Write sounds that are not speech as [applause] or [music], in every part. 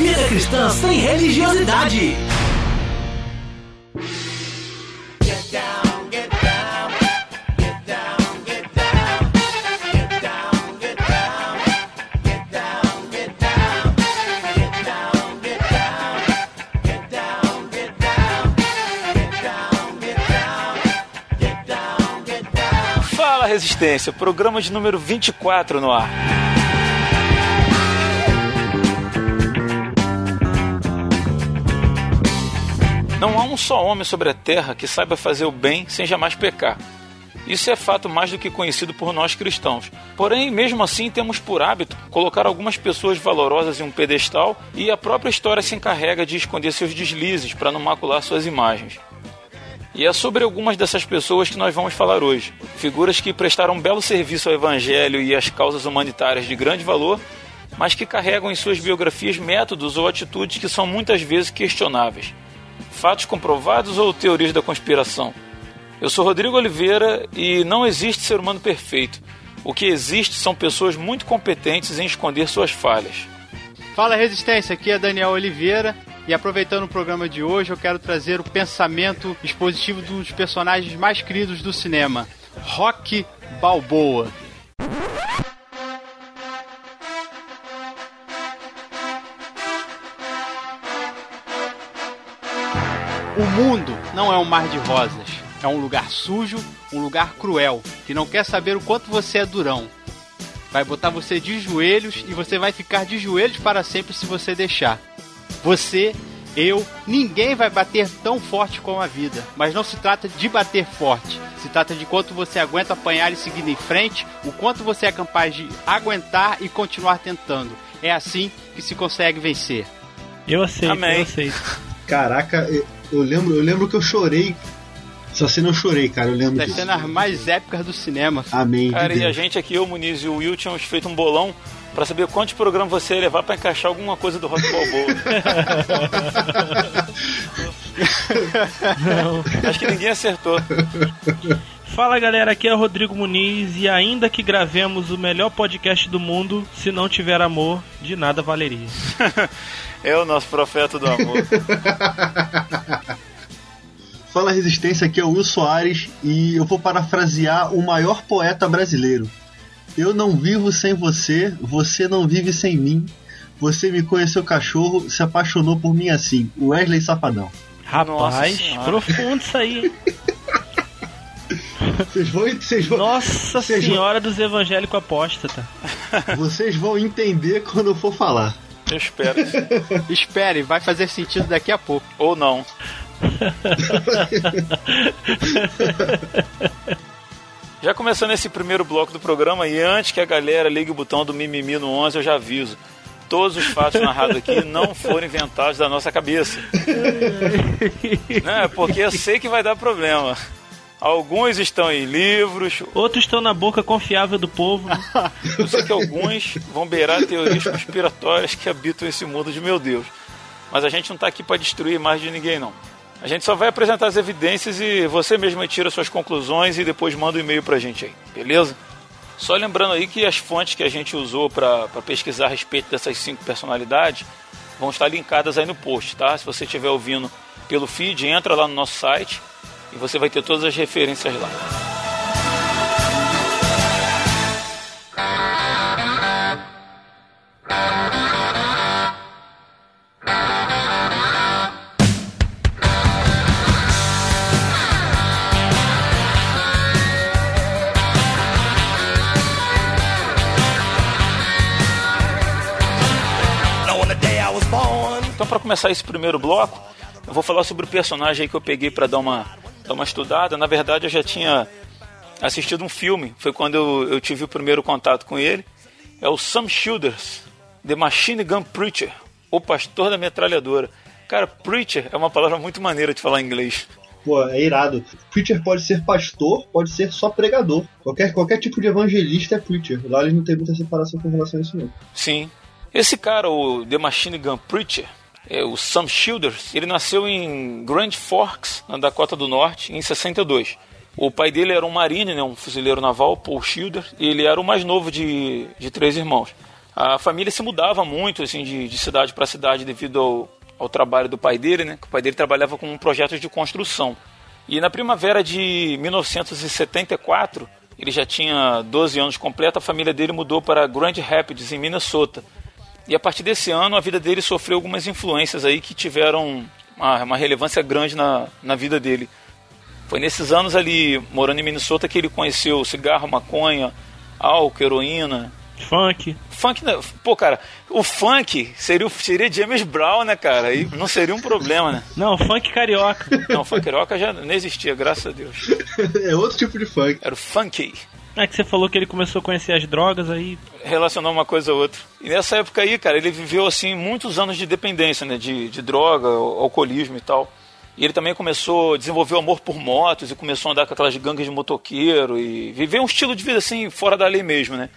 Vida cristã sem religiosidade. Fala Resistência, programa de número 24 no ar. Não há um só homem sobre a terra que saiba fazer o bem sem jamais pecar. Isso é fato mais do que conhecido por nós cristãos. Porém, mesmo assim, temos por hábito colocar algumas pessoas valorosas em um pedestal e a própria história se encarrega de esconder seus deslizes para não macular suas imagens. E é sobre algumas dessas pessoas que nós vamos falar hoje. Figuras que prestaram um belo serviço ao Evangelho e às causas humanitárias de grande valor, mas que carregam em suas biografias métodos ou atitudes que são muitas vezes questionáveis. Fatos comprovados ou teorias da conspiração? Eu sou Rodrigo Oliveira e não existe ser humano perfeito. O que existe são pessoas muito competentes em esconder suas falhas. Fala Resistência, aqui é Daniel Oliveira e aproveitando o programa de hoje, eu quero trazer o pensamento expositivo de um dos personagens mais queridos do cinema, Rock Balboa. O mundo não é um mar de rosas. É um lugar sujo, um lugar cruel, que não quer saber o quanto você é durão. Vai botar você de joelhos e você vai ficar de joelhos para sempre se você deixar. Você, eu, ninguém vai bater tão forte como a vida. Mas não se trata de bater forte. Se trata de quanto você aguenta apanhar e seguir em frente, o quanto você é capaz de aguentar e continuar tentando. É assim que se consegue vencer. Eu aceito, Amém. eu aceito. Caraca, eu, eu lembro, eu lembro que eu chorei. Essa cena eu chorei, cara, eu lembro Das disso. cenas mais épicas do cinema. Amém. de Cara, e a gente aqui, eu, Muniz e o Will, tínhamos feito um bolão para saber quantos programas você ia levar para encaixar alguma coisa do Rock Balboa. [laughs] Acho que ninguém acertou. Fala galera, aqui é o Rodrigo Muniz e ainda que gravemos o melhor podcast do mundo, se não tiver amor, de nada valeria. [laughs] É o nosso profeta do amor. [laughs] Fala Resistência, aqui é o Will Soares e eu vou parafrasear o maior poeta brasileiro. Eu não vivo sem você, você não vive sem mim. Você me conheceu cachorro, se apaixonou por mim assim. Wesley Safadão. Rapaz, Senhora. profundo isso aí. hein? [laughs] Vocês vão, vocês vão, Nossa Vocês vão- Senhora dos Evangélicos Apóstata. vocês vão entender quando eu for falar. Eu espero. [laughs] Espere, vai fazer sentido daqui a pouco. Ou não. [laughs] Já começando esse primeiro bloco do programa, e antes que a galera ligue o botão do mimimi no 11, eu já aviso. Todos os fatos narrados aqui não foram inventados da nossa cabeça. [laughs] Não, é porque eu sei que vai dar problema. Alguns estão em livros, Outros estão na boca confiável do povo. [laughs] eu sei que alguns vão beirar teorias conspiratórias que habitam esse mundo de meu Deus. Mas a gente não está aqui para destruir mais de ninguém, não. A gente só vai apresentar as evidências e você mesmo tira suas conclusões e depois manda um e-mail pra gente aí, beleza? Só lembrando aí que as fontes que a gente usou para pesquisar a respeito dessas cinco personalidades vão estar linkadas aí no post, tá? Se você estiver ouvindo pelo feed, entra lá no nosso site e você vai ter todas as referências lá. Então, para começar esse primeiro bloco, eu vou falar sobre o personagem que eu peguei para dar uma, dar uma estudada. Na verdade, eu já tinha assistido um filme, foi quando eu, eu tive o primeiro contato com ele. É o Sam Childers, The Machine Gun Preacher, o pastor da metralhadora. Cara, preacher é uma palavra muito maneira de falar em inglês. Pô, é irado. Preacher pode ser pastor, pode ser só pregador. Qualquer, qualquer tipo de evangelista é preacher. Lá eles não tem muita separação com relação a isso, não. Sim. Esse cara, o The Machine Gun Preacher, é, o Sam Childers, ele nasceu em Grand Forks, na Dakota do Norte, em 62. O pai dele era um marine, né, um fuzileiro naval, Paul Childers, e ele era o mais novo de, de três irmãos. A família se mudava muito assim de, de cidade para cidade devido ao, ao trabalho do pai dele, né? Que o pai dele trabalhava com projetos de construção. E na primavera de 1974, ele já tinha 12 anos completo, a família dele mudou para Grand Rapids, em Minnesota. E a partir desse ano, a vida dele sofreu algumas influências aí que tiveram uma, uma relevância grande na, na vida dele. Foi nesses anos ali, morando em Minnesota, que ele conheceu cigarro, maconha, álcool, heroína, Funk. Funk, né? pô, cara, o funk seria, seria James Brown, né, cara? E não seria um problema, né? Não, funk carioca. Não, funk carioca já não existia, graças a Deus. [laughs] é outro tipo de funk. Era o funky. É que você falou que ele começou a conhecer as drogas aí. Relacionou uma coisa a outra. E nessa época aí, cara, ele viveu, assim, muitos anos de dependência, né? De, de droga, alcoolismo e tal. E ele também começou a desenvolver o amor por motos e começou a andar com aquelas gangues de motoqueiro e viver um estilo de vida, assim, fora da lei mesmo, né?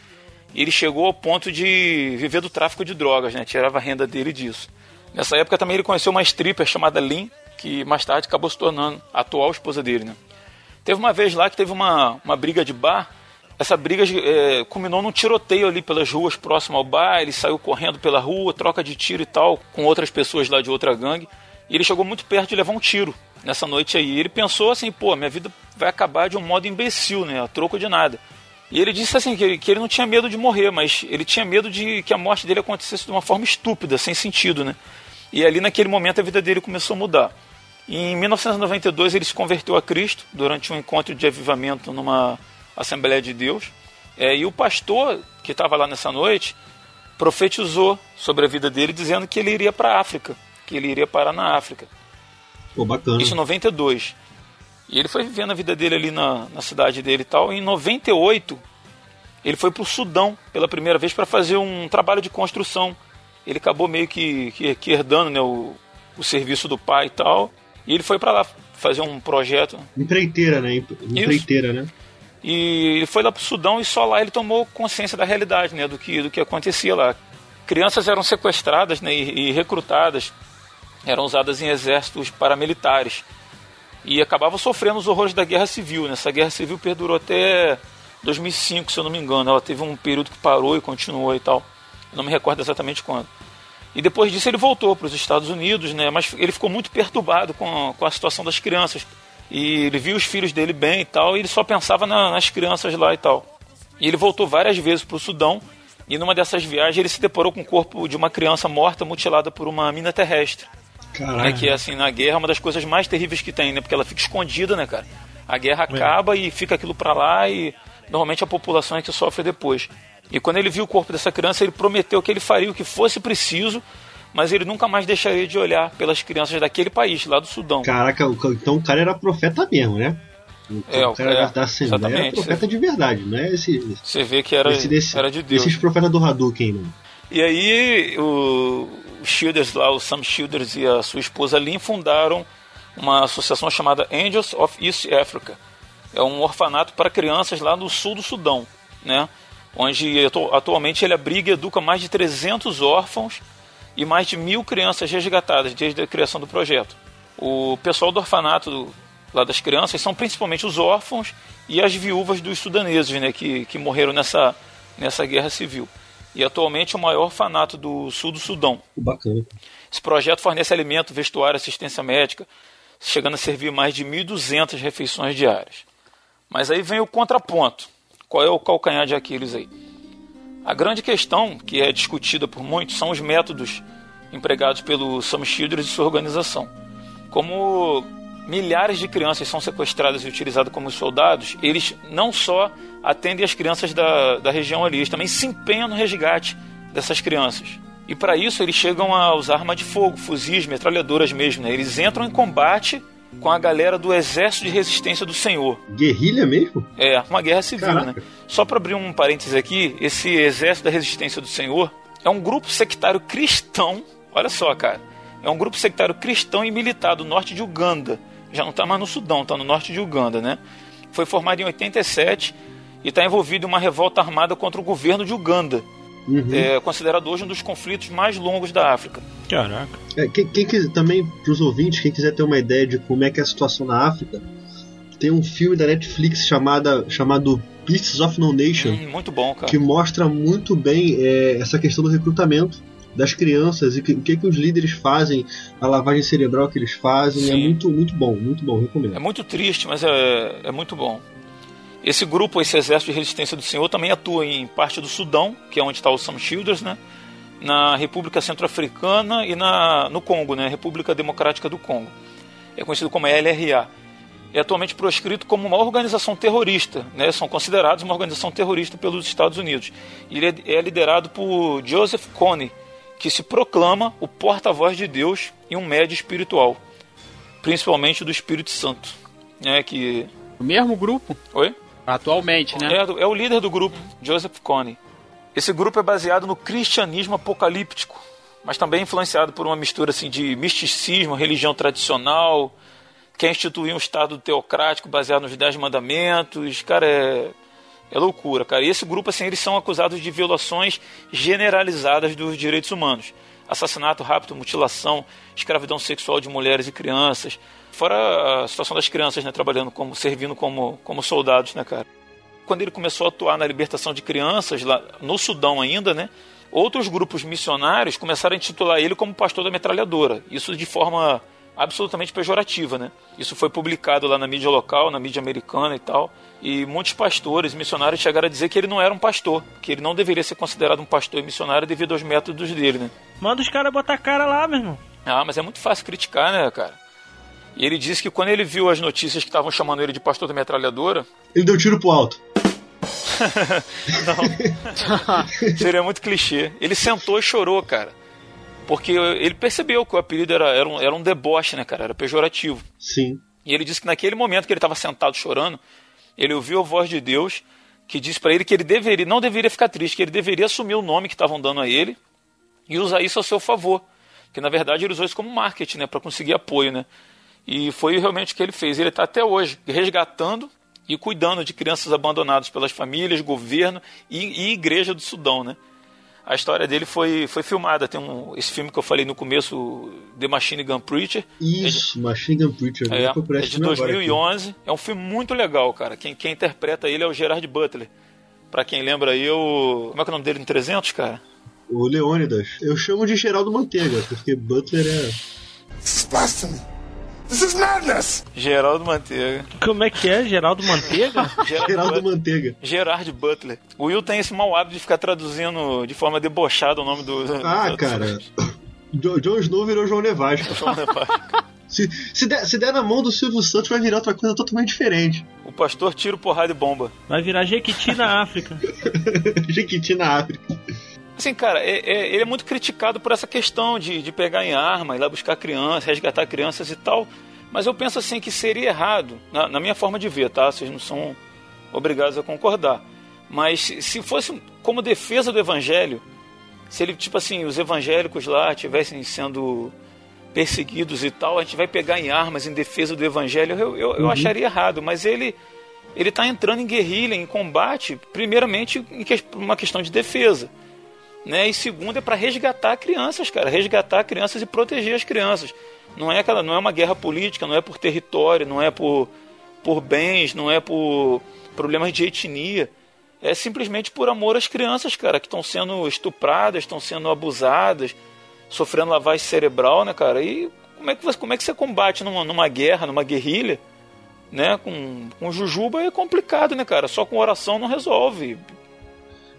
E ele chegou ao ponto de viver do tráfico de drogas, né? Tirava a renda dele disso. Nessa época também ele conheceu uma stripper chamada Lynn, que mais tarde acabou se tornando a atual esposa dele, né? Teve uma vez lá que teve uma, uma briga de bar. Essa briga é, culminou num tiroteio ali pelas ruas próximo ao bar. Ele saiu correndo pela rua, troca de tiro e tal, com outras pessoas lá de outra gangue. E ele chegou muito perto de levar um tiro nessa noite aí. Ele pensou assim, pô, minha vida vai acabar de um modo imbecil, né? A troco de nada. E ele disse assim que, que ele não tinha medo de morrer, mas ele tinha medo de que a morte dele acontecesse de uma forma estúpida, sem sentido, né? E ali naquele momento a vida dele começou a mudar. Em 1992 ele se converteu a Cristo durante um encontro de avivamento numa Assembleia de Deus. É, e o pastor que estava lá nessa noite profetizou sobre a vida dele, dizendo que ele iria para a África, que ele iria parar na África. Pô, bacana. Isso em 92. E ele foi vivendo a vida dele ali na, na cidade dele e tal. E em 98, ele foi para o Sudão pela primeira vez para fazer um trabalho de construção. Ele acabou meio que, que, que herdando né, o, o serviço do pai e tal. E ele foi para lá fazer um projeto. Empreiteira, né? Empreiteira, Isso. né? E ele foi lá para o Sudão e só lá ele tomou consciência da realidade, né? Do que, do que acontecia lá. Crianças eram sequestradas né, e, e recrutadas, eram usadas em exércitos paramilitares e acabava sofrendo os horrores da guerra civil. Né? Essa guerra civil perdurou até 2005, se eu não me engano. Ela teve um período que parou e continuou e tal. Eu não me recordo exatamente quando. E depois disso ele voltou para os Estados Unidos, né? mas ele ficou muito perturbado com a, com a situação das crianças. E ele viu os filhos dele bem e tal, e ele só pensava na, nas crianças lá e tal. E ele voltou várias vezes para o Sudão, e numa dessas viagens ele se deparou com o corpo de uma criança morta mutilada por uma mina terrestre. Né, que assim, na guerra é uma das coisas mais terríveis que tem, né? Porque ela fica escondida, né, cara? A guerra é. acaba é. e fica aquilo pra lá e normalmente a população é que sofre depois. E quando ele viu o corpo dessa criança, ele prometeu que ele faria o que fosse preciso, mas ele nunca mais deixaria de olhar pelas crianças daquele país, lá do Sudão. Caraca, então o cara era profeta mesmo, né? Então, é, o cara é, da Assembleia era profeta de verdade, não é esse. Você vê que era, esse desse, era de Deus. Esses profetas do Hadouken, mano. E aí, o, Childers lá, o Sam Childers e a sua esposa Lynn fundaram uma associação chamada Angels of East Africa. É um orfanato para crianças lá no sul do Sudão, né? Onde atualmente ele abriga e educa mais de 300 órfãos e mais de mil crianças resgatadas desde a criação do projeto. O pessoal do orfanato lá das crianças são principalmente os órfãos e as viúvas dos sudaneses, né, que, que morreram nessa, nessa guerra civil e atualmente é o maior orfanato do sul do Sudão. Bacana. Esse projeto fornece alimento, vestuário, assistência médica, chegando a servir mais de 1.200 refeições diárias. Mas aí vem o contraponto. Qual é o calcanhar de Aquiles aí? A grande questão, que é discutida por muitos, são os métodos empregados pelo Sam Childers e sua organização. Como milhares de crianças são sequestradas e utilizadas como soldados, eles não só atendem as crianças da, da região ali, eles também se empenham no resgate dessas crianças. E para isso eles chegam a usar arma de fogo, fuzis, metralhadoras mesmo. Né? Eles entram em combate com a galera do Exército de Resistência do Senhor. Guerrilha mesmo? É, uma guerra civil, né? Caraca. né? Só para abrir um parênteses aqui, esse Exército da Resistência do Senhor é um grupo sectário cristão. Olha só, cara. É um grupo sectário cristão e militar do norte de Uganda já não está mais no Sudão, está no norte de Uganda, né? Foi formado em 87 e está envolvido em uma revolta armada contra o governo de Uganda. Uhum. É considerado hoje um dos conflitos mais longos da África. Caraca. É, quem, quem também, para os ouvintes, quem quiser ter uma ideia de como é que é a situação na África, tem um filme da Netflix chamada, chamado Beasts of No Nation, Hum, muito bom, cara. que mostra muito bem é, essa questão do recrutamento das crianças e que- o que, que os líderes fazem, a lavagem cerebral que eles fazem. É Sim. muito, muito bom, muito bom, recomendo. É muito triste, mas é, é muito bom. Esse grupo, esse exército de resistência do Senhor, também atua em parte do Sudão, que é onde está o Sam Childers, né? Na República Centro-Africana e na, no Congo, né? República Democrática do Congo. É conhecido como LRA. É atualmente proscrito como uma organização terrorista, né? São considerados uma organização terrorista pelos Estados Unidos. Ele é é liderado por Joseph Kony, que se proclama o porta-voz de Deus e um médio espiritual, principalmente do Espírito Santo, né? Que O mesmo grupo, Oi? Atualmente, né? É, é o líder do grupo, Joseph Kony. Esse grupo é baseado no cristianismo apocalíptico, mas também é influenciado por uma mistura assim, de misticismo, religião tradicional, quer instituir um Estado teocrático baseado nos Dez Mandamentos. Cara, é, é loucura, cara. E esse grupo, assim, eles são acusados de violações generalizadas dos direitos humanos. Assassinato, rapto, mutilação, escravidão sexual de mulheres e crianças. Fora a situação das crianças, né, trabalhando como, servindo como, como soldados, né, cara. Quando ele começou a atuar na libertação de crianças, lá no Sudão ainda, né, outros grupos missionários começaram a intitular ele como pastor da metralhadora. Isso de forma absolutamente pejorativa, né? Isso foi publicado lá na mídia local, na mídia americana e tal. E muitos pastores, missionários chegaram a dizer que ele não era um pastor, que ele não deveria ser considerado um pastor e missionário devido aos métodos dele, né? Manda os caras botar a cara lá, meu irmão. Ah, mas é muito fácil criticar, né, cara? E ele disse que quando ele viu as notícias que estavam chamando ele de pastor da metralhadora, Ele deu tiro pro alto. [laughs] [laughs] seria muito clichê. Ele sentou e chorou, cara. Porque ele percebeu que o apelido era, era, um, era um deboche, né, cara? Era pejorativo. Sim. E ele disse que naquele momento que ele estava sentado chorando, ele ouviu a voz de Deus que disse para ele que ele deveria, não deveria ficar triste, que ele deveria assumir o nome que estavam dando a ele e usar isso a seu favor. Que na verdade ele usou isso como marketing, né, para conseguir apoio, né? E foi realmente o que ele fez. Ele está até hoje resgatando e cuidando de crianças abandonadas pelas famílias, governo e, e igreja do Sudão, né? A história dele foi, foi filmada. Tem um, esse filme que eu falei no começo, The Machine Gun Preacher. Isso, Machine Gun Preacher. É, é de filme agora aqui. 2011. É um filme muito legal, cara. Quem, quem interpreta ele é o Gerard Butler. Pra quem lembra aí, o. Como é que é o nome dele em 300, cara? O Leônidas. Eu chamo de Geraldo Manteiga, porque Butler é. Blasphemy. This is madness. Geraldo Manteiga. Como é que é? Geraldo Manteiga? [laughs] Geraldo Butler. Manteiga. Gerard Butler. O Will tem esse mau hábito de ficar traduzindo de forma debochada o nome do. Ah, do- cara. Jo- Jon Snow virou João Nevasca. [laughs] Se, se, der, se der na mão do Silvio Santos, vai virar outra coisa totalmente diferente. O pastor tira o porrada e bomba. Vai virar Jequiti na África. [laughs] Jequiti na África. Assim, cara, é- é- ele é muito criticado por essa questão de, de pegar em arma, ir lá buscar crianças, resgatar crianças e tal. Mas eu penso assim que seria errado, na, na minha forma de ver, tá? Vocês não são obrigados a concordar. Mas se, se fosse como defesa do evangelho, se ele, tipo assim, os evangélicos lá estivessem sendo perseguidos e tal, a gente vai pegar em armas em defesa do evangelho, eu, eu, eu acharia errado. Mas ele ele está entrando em guerrilha, em combate, primeiramente em que, uma questão de defesa né? E segundo é para resgatar crianças, cara, resgatar crianças e proteger as crianças. Não é aquela, não é uma guerra política, não é por território, não é por por bens, não é por problemas de etnia. É simplesmente por amor às crianças, cara, que estão sendo estupradas, estão sendo abusadas, sofrendo lavagem cerebral, né, cara? E como é que você, como é que você combate numa, numa guerra, numa guerrilha, né? Com, com jujuba é complicado, né, cara? Só com oração não resolve.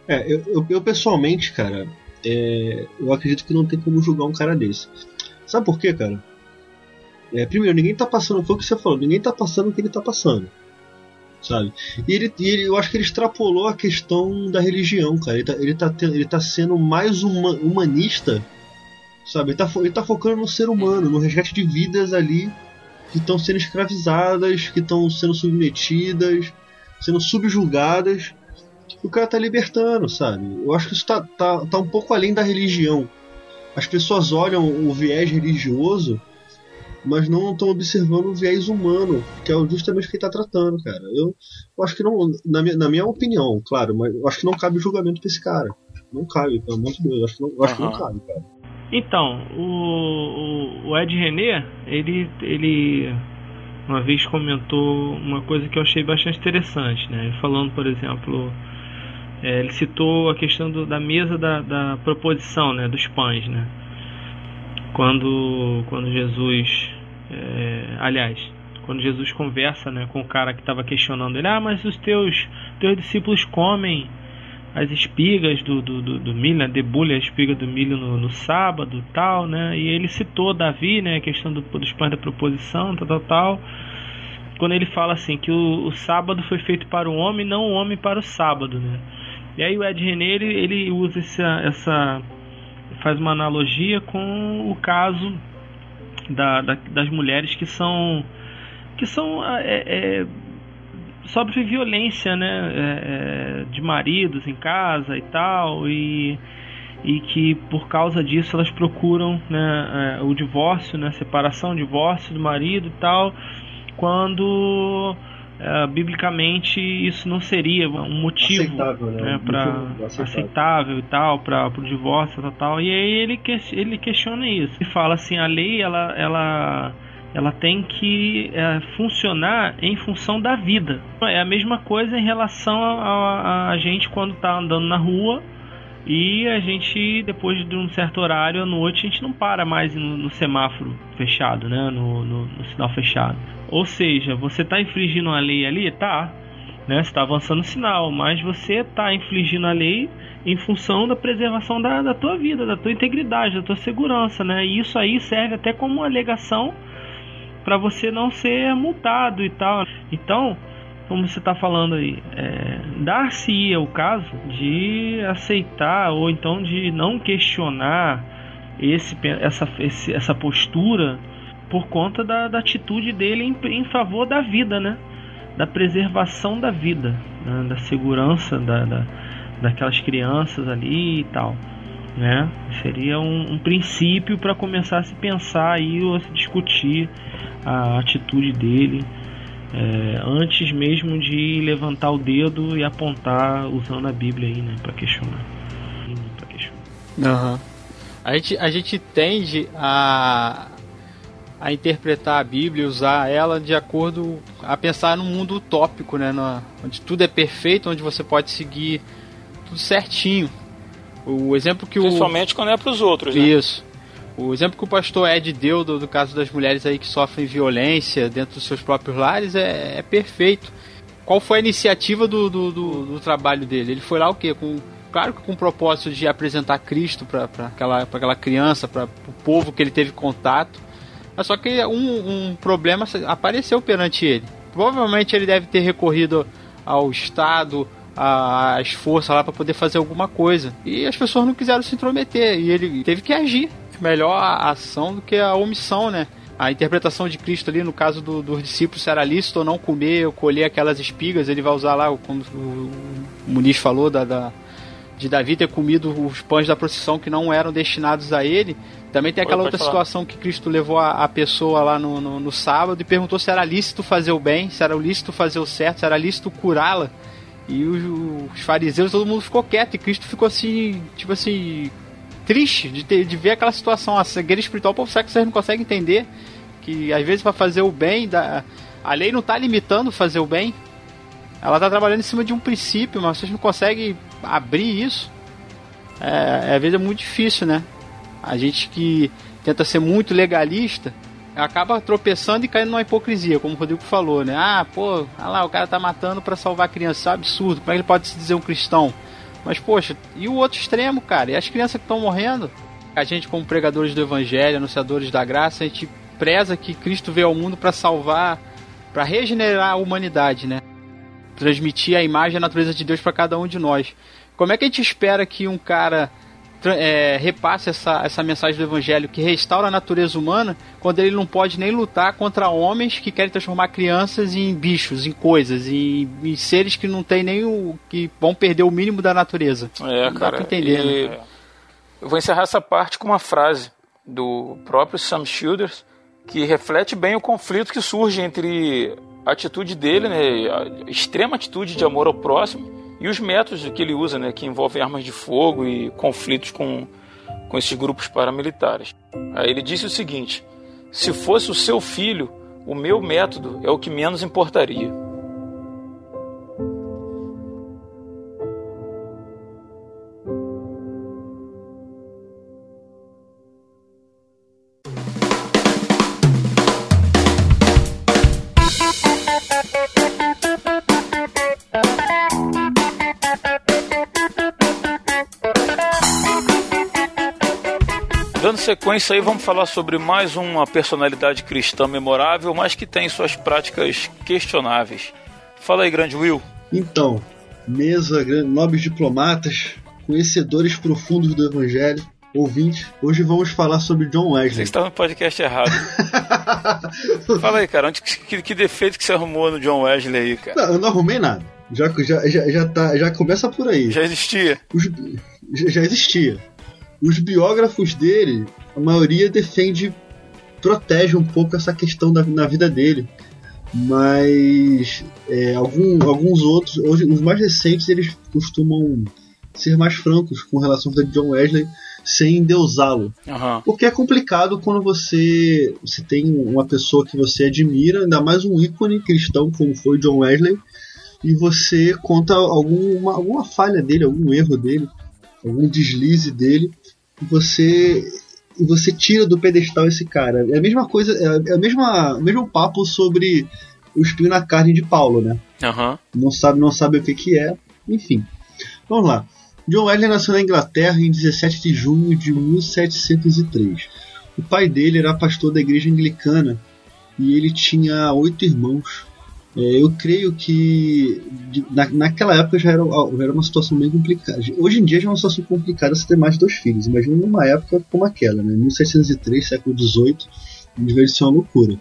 É, eu, eu, eu pessoalmente, cara, é, eu acredito que não tem como julgar um cara desse. Sabe por quê, cara? É, primeiro, ninguém tá passando, foi o que você falou, ninguém tá passando o que ele tá passando. Sabe? E ele, ele- eu acho que ele extrapolou a questão da religião, cara. Ele tá, ele tá, ele tá sendo mais huma- humanista, sabe? Ele tá, ele tá focando no ser humano, no resgate de vidas ali que estão sendo escravizadas, que estão sendo submetidas, sendo subjugadas o cara tá libertando, sabe? Eu acho que isso tá, tá, tá um pouco além da religião. As pessoas olham o viés religioso, mas não estão observando o viés humano, que é justamente o que ele tá tratando, cara. Eu, eu acho que não, na minha, na minha opinião, claro, mas eu acho que não cabe julgamento pra esse cara. Não cabe, pelo amor de Deus, eu acho que não, acho que não cabe, cara. Então, o, o, o Ed René, ele, ele uma vez comentou uma coisa que eu achei bastante interessante, né? Falando, por exemplo, é, ele citou a questão do, da mesa da, da, proposição, né? Dos pães, né? Quando, quando Jesus, é, aliás, quando Jesus conversa, né, com o cara que estava questionando ele, ah, mas os teus, teus discípulos comem as espigas do, do, do, do milho, né, debulha a espiga do milho no, no sábado tal, né? E ele citou Davi, né? A questão do, dos pães da proposição, tal, tal, tal. Quando ele fala assim que o, o sábado foi feito para o homem, não o homem para o sábado, né? E aí o Ed René ele, ele usa essa, essa faz uma analogia com o caso da, da das mulheres que são que são é, é, sofre violência, né, é, é, de maridos em casa e tal, e, e que por causa disso elas procuram né, é, o divórcio, né, separação, divórcio do marido e tal, quando é, biblicamente isso não seria um motivo aceitável, né, né para aceitável. aceitável. e tal para o divórcio tal, tal e aí ele ele questiona isso e fala assim a lei ela ela ela tem que é, funcionar em função da vida. É a mesma coisa em relação a, a, a gente quando está andando na rua e a gente, depois de um certo horário à noite, a gente não para mais no, no semáforo fechado, né? No, no, no, sinal fechado. Ou seja, você está infringindo a lei ali? Tá. Né? Você está avançando o sinal, mas você está infringindo a lei em função da preservação da, da tua vida, da tua integridade, da tua segurança, né? E isso aí serve até como alegação para você não ser multado e tal. Então, como você está falando aí, é, dar-se-ia o caso de aceitar ou então de não questionar esse, essa, esse, essa postura por conta da, da atitude dele em, em, favor da vida, né? Da preservação da vida, né? da segurança da, da, daquelas crianças ali e tal né? Seria um, um princípio para começar a se pensar aí ou se discutir a atitude dele é, antes mesmo de levantar o dedo e apontar usando a Bíblia aí, né, para questionar. Pra questionar. Uhum. A gente a gente tende a a interpretar a Bíblia, usar ela de acordo a pensar num mundo utópico, né, no, onde tudo é perfeito, onde você pode seguir tudo certinho. O exemplo que Principalmente o... quando é para os outros, né? Isso. O exemplo que o pastor Ed deu do, do, caso das mulheres aí que sofrem violência dentro dos seus próprios lares é, é perfeito. Qual foi a iniciativa do, do, do, trabalho dele? Ele foi lá o quê? Com, claro que com o propósito de apresentar Cristo para aquela, aquela criança, para o povo que ele teve contato. Mas só que um, um problema apareceu perante ele. Provavelmente ele deve ter recorrido ao Estado, as forças lá para poder fazer alguma coisa. E as pessoas não quiseram se intrometer e ele teve que agir. Melhor a ação do que a omissão, né? A interpretação de Cristo ali, no caso do, dos discípulos, se era lícito ou não comer ou colher aquelas espigas, ele vai usar lá, como o Muniz falou, da, da de Davi ter comido os pães da procissão que não eram destinados a ele. Também tem aquela Oi, outra falar. situação que Cristo levou a, a pessoa lá no, no, no, sábado e perguntou se era lícito fazer o bem, se era lícito fazer o certo, se era lícito curá-la. E os, os, fariseus, todo mundo ficou quieto. E Cristo ficou assim, tipo assim, triste de, ter, de ver aquela situação. A cegueira espiritual, será que vocês não conseguem entender? Que às vezes para fazer o bem, a lei não está limitando fazer o bem. Ela está trabalhando em cima de um princípio, mas vocês não conseguem abrir isso. É, às vezes é muito difícil, né? A gente que tenta ser muito legalista, acaba tropeçando e caindo numa hipocrisia, como o Rodrigo falou, né? Ah, pô, lá, o cara tá matando para salvar a criança, isso é absurdo, como é que ele pode se dizer um cristão? Mas, poxa, e o outro extremo, cara? E as crianças que estão morrendo? A gente, como pregadores do evangelho, anunciadores da graça, a gente preza que Cristo veio ao mundo para salvar, para regenerar a humanidade, né? Transmitir a imagem e a natureza de Deus para cada um de nós. Como é que a gente espera que um cara é, repasse essa, essa mensagem do evangelho que restaura a natureza humana quando ele não pode nem lutar contra homens que querem transformar crianças em bichos, em coisas, em, em seres que não tem nem o. que vão perder o mínimo da natureza. É, não cara. Dá pra entender, e... né? Eu vou encerrar essa parte com uma frase do próprio Sam Childers que reflete bem o conflito que surge entre a atitude dele, né, a extrema atitude de amor ao próximo e os métodos que ele usa, né, que envolvem armas de fogo e conflitos com, com esses grupos paramilitares. Aí ele disse o seguinte: se fosse o seu filho, o meu método é o que menos importaria. Sequência aí, vamos falar sobre mais uma personalidade cristã memorável, mas que tem suas práticas questionáveis. Fala aí, grande Will. Então, mesa, nobres diplomatas, conhecedores profundos do Evangelho, ouvintes, hoje vamos falar sobre John Wesley. Você está no podcast errado. [laughs] Fala aí, cara, onde, que, que, defeito que você arrumou no John Wesley aí, cara? Não, eu não arrumei nada. Já, já, já, já, tá, já começa por aí. Já existia. Os, já, já existia. Os biógrafos dele, a maioria defende, protege um pouco essa questão da, na vida dele. Mas é, algum, alguns outros, hoje, os mais recentes, eles costumam ser mais francos com relação a John Wesley sem endeusá-lo. Uhum. Porque é complicado quando você, você tem uma pessoa que você admira, ainda mais um ícone cristão como foi John Wesley, e você conta alguma, alguma falha dele, algum erro dele, algum deslize dele, você você tira do pedestal esse cara. É a mesma coisa, é a mesma, o mesmo papo sobre o espinho na carne de Paulo, né? Uhum. Não sabe, não sabe o que que é, enfim. Vamos lá. John Wesley nasceu na Inglaterra em 17 de junho de 1703. O pai dele era pastor da igreja anglicana e ele tinha oito irmãos. É, eu creio que na, naquela época já era, já era, uma situação bem complicada. Hoje em dia já é uma situação complicada você ter mais de dois filhos. Imagina numa época como aquela, né? 1703, século XVIII, devia ser uma loucura.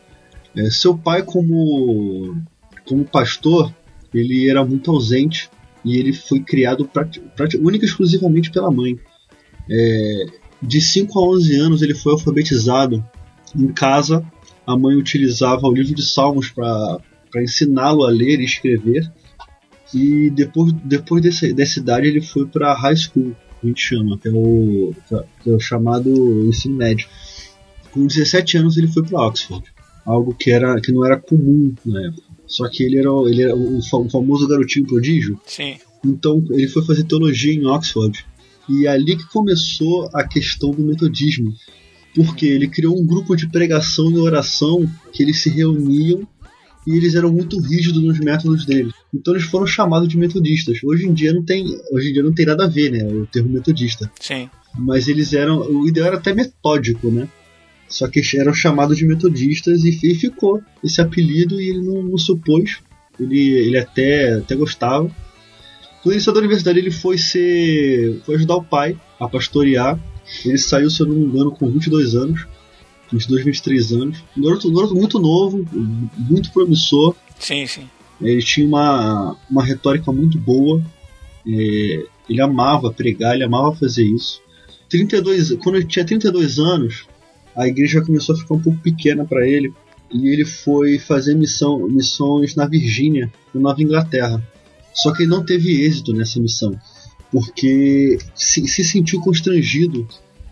É, seu pai, como, como pastor, ele era muito ausente e ele foi criado única e exclusivamente pela mãe. É, de 5 a 11 anos ele foi alfabetizado em casa. A mãe utilizava o livro de Salmos para para ensiná-lo a ler e escrever. E depois, depois dessa, dessa idade ele foi para high school, a gente chama, que é o, que é o chamado ensino médio. Com 17 anos ele foi para Oxford, algo que, era, que não era comum na época. Só que ele era, ele era o, o famoso garotinho prodígio. Sim. Então ele foi fazer teologia em Oxford. E é ali que começou a questão do metodismo. Porque ele criou um grupo de pregação e oração que eles se reuniam e eles eram muito rígidos nos métodos deles. Então eles foram chamados de metodistas. Hoje em dia não tem, hoje em dia não tem nada a ver, né, o termo metodista. Sim. Mas eles eram, o ideal era até metódico, né? Só que eram chamados de metodistas e, e ficou esse apelido e ele não, não se opôs. Ele, ele até, até gostava. Quando ele saiu da universidade, ele foi ser. foi ajudar o pai a pastorear. Ele saiu, se eu não me engano, com 22 anos. 22, 23 anos. Um garoto, um garoto muito novo, muito promissor. Sim, sim. Ele tinha uma, uma retórica muito boa. É, ele amava pregar, ele amava fazer isso. 32, quando ele tinha 32 anos, a igreja começou a ficar um pouco pequena para ele e ele foi fazer missão, missões na Virgínia, na Nova Inglaterra. Só que ele não teve êxito nessa missão, porque se, se sentiu constrangido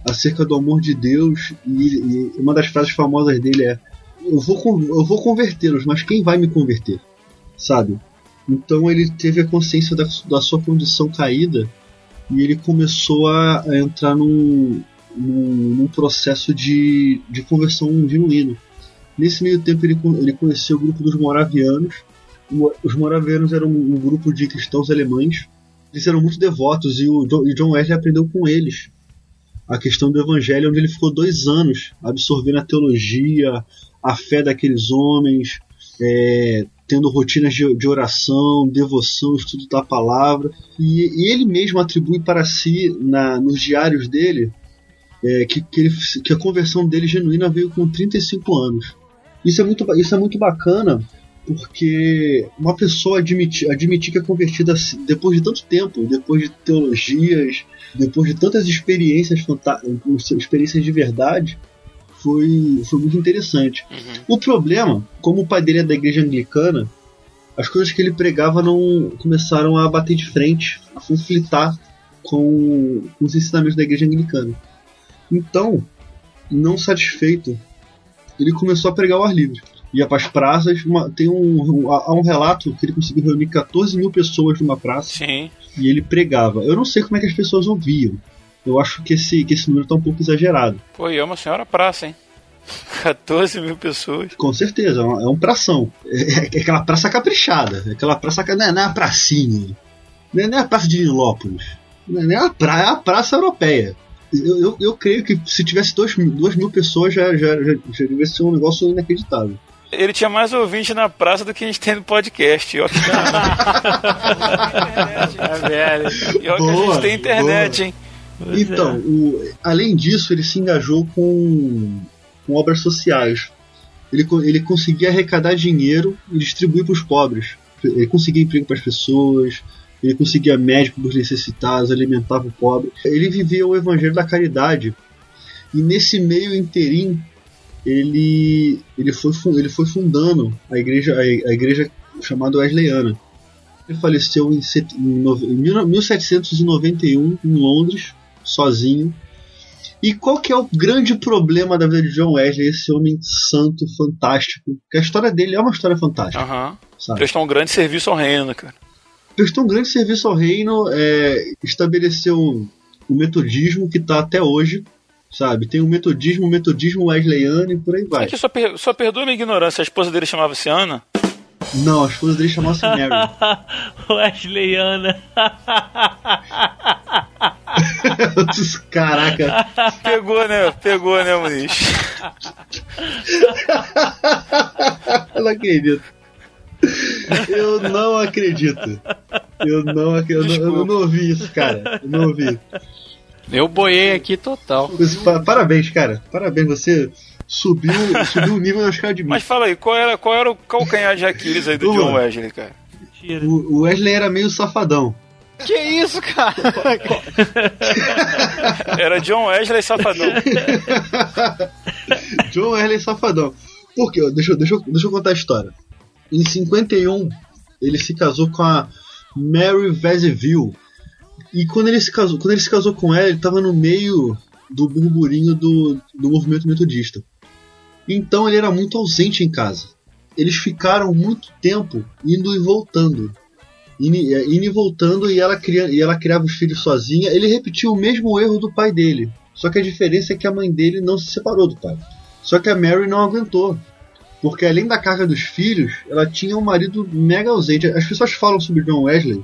acerca do amor de Deus e, e uma das frases famosas dele é eu vou, eu vou convertê-los, mas quem vai me converter? Sabe? Então ele teve a consciência da, da sua condição caída e ele começou a, a entrar num, num, num, processo de, de conversão genuíno. Nesse meio tempo ele, ele conheceu o grupo dos moravianos. Os moravianos eram um, um grupo de cristãos alemães. Eles eram muito devotos e o John, e John Wesley aprendeu com eles a questão do evangelho, onde ele ficou dois anos absorvendo a teologia, a fé daqueles homens, é, tendo rotinas de, de, oração, devoção, estudo da palavra. E, e ele mesmo atribui para si, na, nos diários dele, é, que, que, ele, que, a conversão dele genuína veio com 35 anos. Isso é muito, isso é muito bacana, porque uma pessoa admitir, admitir que é convertida depois de tanto tempo, depois de teologias, depois de tantas experiências experiências de verdade, foi, foi muito interessante. Uhum. O problema, como o pai dele é da igreja anglicana, as coisas que ele pregava não começaram a bater de frente, a conflitar com, os ensinamentos da igreja anglicana. Então, não satisfeito, ele começou a pregar ao ar livre. Ia para as praças. Uma, tem um, um, há um relato que ele conseguiu reunir 14 mil pessoas numa praça Sim. e ele pregava. Eu não sei como é que as pessoas ouviam. Eu acho que esse, que esse número tá um pouco exagerado. Pô, e é uma senhora praça, hein? [laughs] 14 mil pessoas. Com certeza, é um, é um pração. É, é aquela praça caprichada. É aquela praça. Não é, não é a pracinha. Não é, não é a praça de Nilópolis. Não é, não é a, é a praça europeia. Eu, eu, eu creio que se tivesse 2 mil, duas mil pessoas já, já, já, já devia ser um negócio inacreditável. Ele tinha mais ouvinte na praça do que a gente tem no podcast. Ó. [laughs] É velho. E olha que a Boa, gente tem internet, boa. hein? Pois Então, é. o- além disso, ele se engajou com, com obras sociais. Ele, ele conseguia arrecadar dinheiro e distribuir para os pobres. Ele conseguia emprego para as pessoas, ele conseguia médico para os necessitados, alimentava o pobre. Ele vivia o evangelho da caridade. E nesse meio interim, ele, ele, foi, ele foi fundando a igreja, a, igreja chamada Wesleyana. Ele faleceu em, em nove- em mil- 1791 em Londres, sozinho. E qual que é o grande problema da vida de John Wesley, esse homem santo, fantástico? Que a história dele é uma história fantástica, sabe? Prestou um grande serviço ao reino, cara. Prestou um grande serviço ao reino, é, estabeleceu o metodismo que está até hoje, sabe? Tem o metodismo, o metodismo wesleyano e por aí vai. Aqui, só, per só perdoa minha ignorância. A esposa dele chamava-se Ana? Não, a esposa dele chamava-se Mary. [laughs] Wesleyana. [laughs] Caraca, Pegou, né? Pegou, né, Muniz? [laughs] eu não acredito. Eu não acredito. Eu não. Eu, não- eu não ouvi isso, cara. Eu não ouvi. Eu boiei aqui total. Parabéns, cara. Parabéns, você subiu, [laughs] subiu o nível na escala de mim. Mas fala aí, qual era, qual era o calcanhar de Aquiles aí do Vamos John. Wesley, cara? Mentira. O o Wesley era meio safadão. Que isso, cara? [laughs] Era John Wesley Safadão. [laughs] John Wesley safadão. Por quê? Deixa, eu- deixa, deixa eu contar a história. Em 51, ele se casou com a Mary Veseville. E quando ele se casou, quando ele se casou com ela, ele estava no meio do burburinho do, do movimento metodista. Então ele era muito ausente em casa. Eles ficaram muito tempo indo e voltando. Indo, é, indo e voltando e ela, cria, e ela criava os filhos sozinha. Ele repetiu o mesmo erro do pai dele. Só que a diferença é que a mãe dele não se separou do pai. Só que a Mary não aguentou. Porque além da carga dos filhos, ela tinha um marido mega ausente. As pessoas falam sobre John Wesley.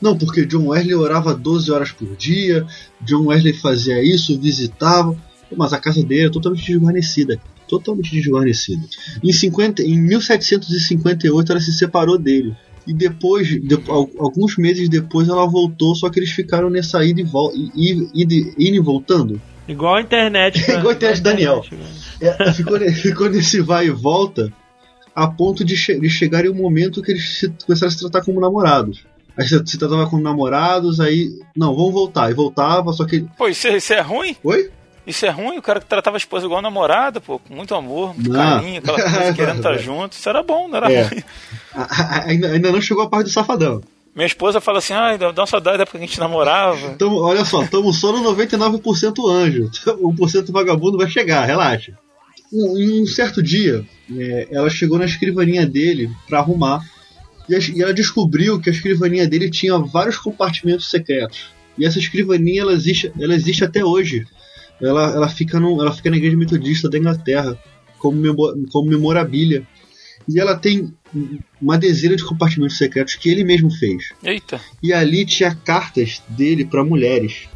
Não, porque John Wesley orava 12 horas por dia, John Wesley fazia isso, visitava. Mas a casa dele é totalmente desguarnecida. Totalmente desguarnecida. Em, 50, em 1758 ela se separou dele. E depois, de- al- alguns meses depois, ela voltou, só que eles ficaram nessa ida e, vol i- i- ida e- indo e voltando. Igual a internet. [laughs] cara. Igual a internet, Daniel. É, ficou, ficou nesse vai e volta a ponto de, che de chegar em um momento que eles se, começaram a se tratar como namorados. Aí se, se tratava como namorados, aí. Não, vamos voltar. E voltava, só que. Pô, isso, é- isso é ruim? Oi? Isso é ruim? O cara que tratava a esposa igual namorada, pô, com muito amor, muito Não. carinho, aquela coisa, querendo estar [laughs] junto. Isso era bom, não era É. ruim. Ainda, ainda não chegou a parte do safadão. Minha esposa fala assim, ai, dá uma saudade da época que a gente namorava. Então, olha só, estamos só no 99% anjo. [laughs] 1% vagabundo vai chegar, relaxa. Um- um certo dia, é, ela chegou na escrivaninha dele para arrumar. E, ela descobriu que a escrivaninha dele tinha vários compartimentos secretos. E essa escrivaninha ela existe, ela existe até hoje. Ela, ela, fica no, ela fica na igreja metodista da Inglaterra como, como memorabilia. E ela tem uma dezena de compartimentos secretos que ele mesmo fez. Eita, E ali tinha cartas dele para mulheres,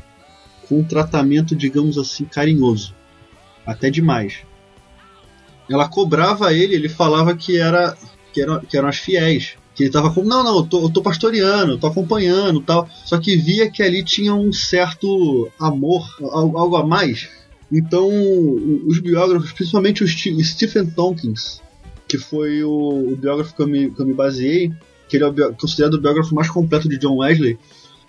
com um tratamento, digamos assim, carinhoso. Até demais. Ela cobrava ele, ele falava que era que, era, que eram as fiéis. Que ele tava com. Não, não, eu tô, eu tô pastoreando, eu tô acompanhando tal. Só que via que ali tinha um certo amor, al- algo a mais. Então, os biógrafos, principalmente o Ste- Stephen Tompkins, que foi o, o biógrafo que eu, me, que eu me baseei, que ele é o considerado o biógrafo mais completo de John Wesley,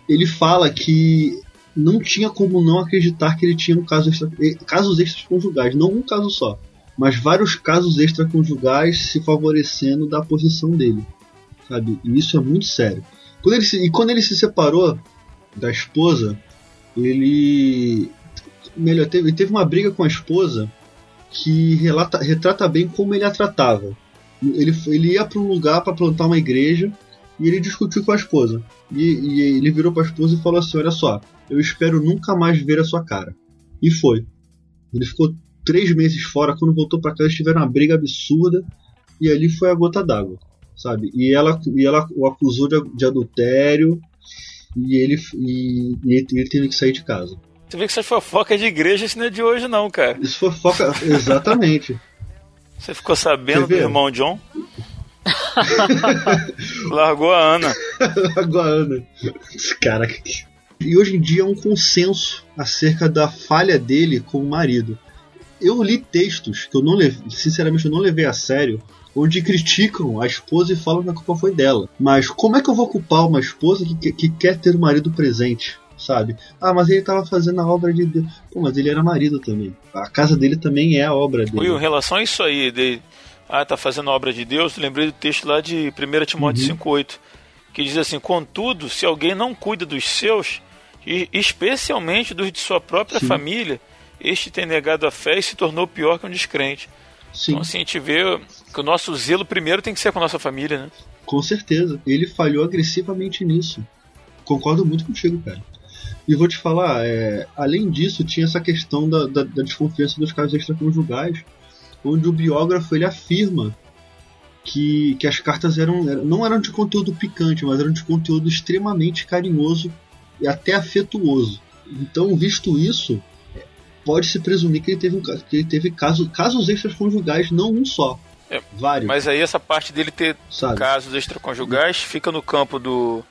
ele fala que não tinha como não acreditar que ele tinha um caso extra, casos extraconjugais, não um caso só, mas vários casos extraconjugais se favorecendo da posição dele, sabe? E isso é muito sério. Quando ele se, e quando ele se separou da esposa, ele melhor teve, teve uma briga com a esposa que relata, retrata bem como ele a tratava. Ele, ele ia para um lugar para plantar uma igreja e ele discutiu com a esposa. E, e ele virou para a esposa e falou assim: Olha só, eu espero nunca mais ver a sua cara. E foi. Ele ficou três meses fora. Quando voltou para casa, tiveram uma briga absurda. E ali foi a gota d'água, sabe? E ela, e ela o acusou de, de adultério. E ele, e, e ele, ele teve que sair de casa. Você vê que essas fofocas de igreja, isso não é de hoje, não, cara. Isso fofoca, exatamente. Você ficou sabendo do irmão John? [laughs] Largou a Ana. Largou a Ana. Cara, e hoje em dia é um consenso acerca da falha dele com o marido. Eu li textos que eu não levei, sinceramente eu não levei a sério, onde criticam a esposa e falam que a culpa foi dela. Mas como é que eu vou culpar uma esposa que, que quer ter o marido presente? Sabe? Ah, mas ele estava fazendo a obra de Deus. Pô, mas ele era marido também. A casa dele também é a obra dele. Will, em relação a isso aí, de, ah, tá fazendo a obra de Deus, lembrei do texto lá de 1 Timóteo uhum. 5,8, que diz assim: Contudo, se alguém não cuida dos seus, e especialmente dos de sua própria Sim. família, este tem negado a fé e se tornou pior que um descrente. Sim. Então, assim, a gente vê que o nosso zelo primeiro tem que ser com a nossa família, né? Com certeza. Ele falhou agressivamente nisso. Concordo muito contigo, cara. E vou te falar, é, além disso, tinha essa questão da, da, da desconfiança dos casos extraconjugais, onde o biógrafo ele afirma que, que as cartas eram, não eram de conteúdo picante, mas eram de conteúdo extremamente carinhoso e até afetuoso. Então, visto isso, pode-se presumir que ele teve, um, que ele teve caso, casos extraconjugais, não um só. É, vários. Mas aí essa parte dele ter Sabe? casos extraconjugais fica no campo do,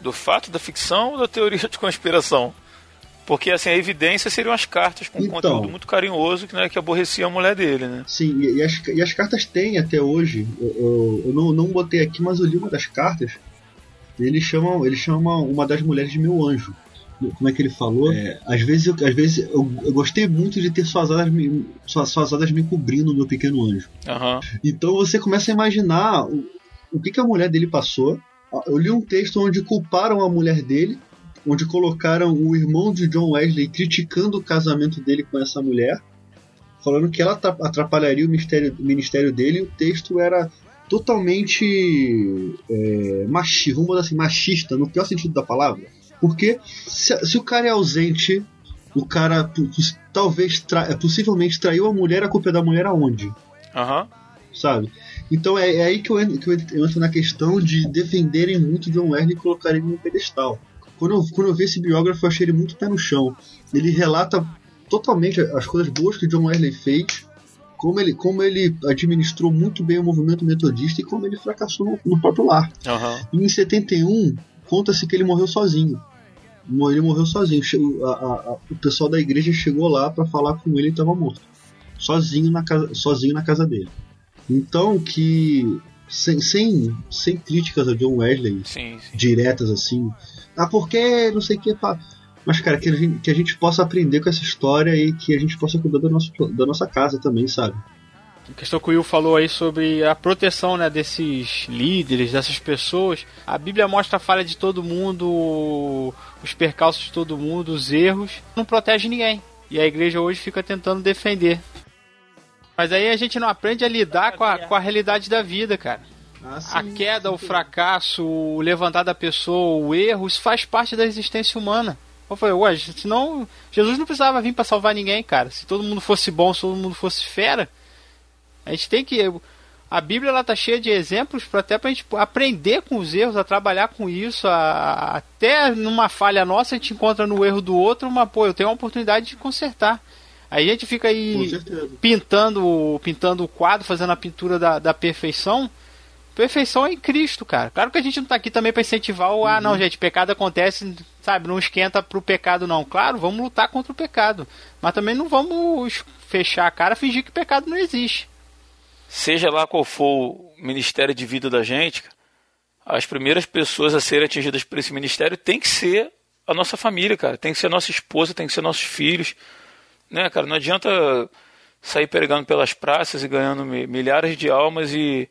do fato da ficção ou da teoria de conspiração? Porque assim, a evidência seriam as cartas com então, conteúdo muito carinhoso que, né, que aborrecia a mulher dele, né? Sim, e, as, e as cartas têm até hoje. Eu, eu, eu, não, não botei aqui, mas eu li uma das cartas. Ele chama, ele chama uma das mulheres de meu anjo. Como é que ele falou? É, às vezes, eu, às vezes eu, eu, gostei muito de ter suas asas, me, suas, suas asas me cobrindo, meu pequeno anjo. Uhum. Então você começa a imaginar o, o que, que a mulher dele passou. Eu li um texto onde culparam a mulher dele onde colocaram o irmão de John Wesley criticando o casamento dele com essa mulher, falando que ela atrapalharia o ministério, o ministério dele, e o texto era totalmente é, machista, vamos assim, machista, no pior sentido da palavra. Porque se, se o cara é ausente, o cara talvez tra, é, possivelmente traiu a mulher, a culpa é da mulher aonde? Aham. Uhum. Sabe? Então é, é aí que eu, entro, que eu entro na questão de defenderem muito John Wesley e colocarem ele no pedestal. Quando eu, quando eu vi esse biógrafo, eu achei ele muito pé no chão. Ele relata totalmente as coisas boas que John Wesley fez, como ele, como ele administrou muito bem o movimento metodista e como ele fracassou no, no próprio lar. Uhum. Em 71, conta-se que ele morreu sozinho. Ele morreu sozinho. A, a, a, o pessoal da igreja chegou lá para falar com ele e estava morto. Sozinho na, casa, sozinho na casa dele. Então, que sem, sem, sem críticas a John Wesley sim, sim. diretas assim, ah, porque não sei o que. Pá. Mas, cara, que a, gente, que a gente possa aprender com essa história e que a gente possa cuidar do nosso, da nossa casa também, sabe? A questão que o Will falou aí sobre a proteção né, desses líderes, dessas pessoas. A Bíblia mostra a falha de todo mundo, os percalços de todo mundo, os erros. Não protege ninguém. E a igreja hoje fica tentando defender. Mas aí a gente não aprende a lidar com a, com a realidade da vida, cara. Ah, sim, a queda, o fracasso, o levantar da pessoa, o erro, isso faz parte da existência humana. Eu falei, ué, senão Jesus não precisava vir para salvar ninguém, cara. Se todo mundo fosse bom, se todo mundo fosse fera, a gente tem que. A Bíblia ela tá cheia de exemplos para até pra gente aprender com os erros, a trabalhar com isso, a, até numa falha nossa a gente encontra no erro do outro, mas pô, eu tenho uma oportunidade de consertar. Aí a gente fica aí pintando, pintando o quadro, fazendo a pintura da, da perfeição. Perfeição é em Cristo, cara. Claro que a gente não tá aqui também para incentivar o, uhum. ah, não, gente, pecado acontece, sabe, não esquenta pro pecado, não. Claro, vamos lutar contra o pecado. Mas também não vamos fechar a cara e fingir que pecado não existe. Seja lá qual for o ministério de vida da gente, as primeiras pessoas a serem atingidas por esse ministério tem que ser a nossa família, cara. Tem que ser a nossa esposa, tem que ser nossos filhos. Né, cara? Não adianta sair pregando pelas praças e ganhando milhares de almas e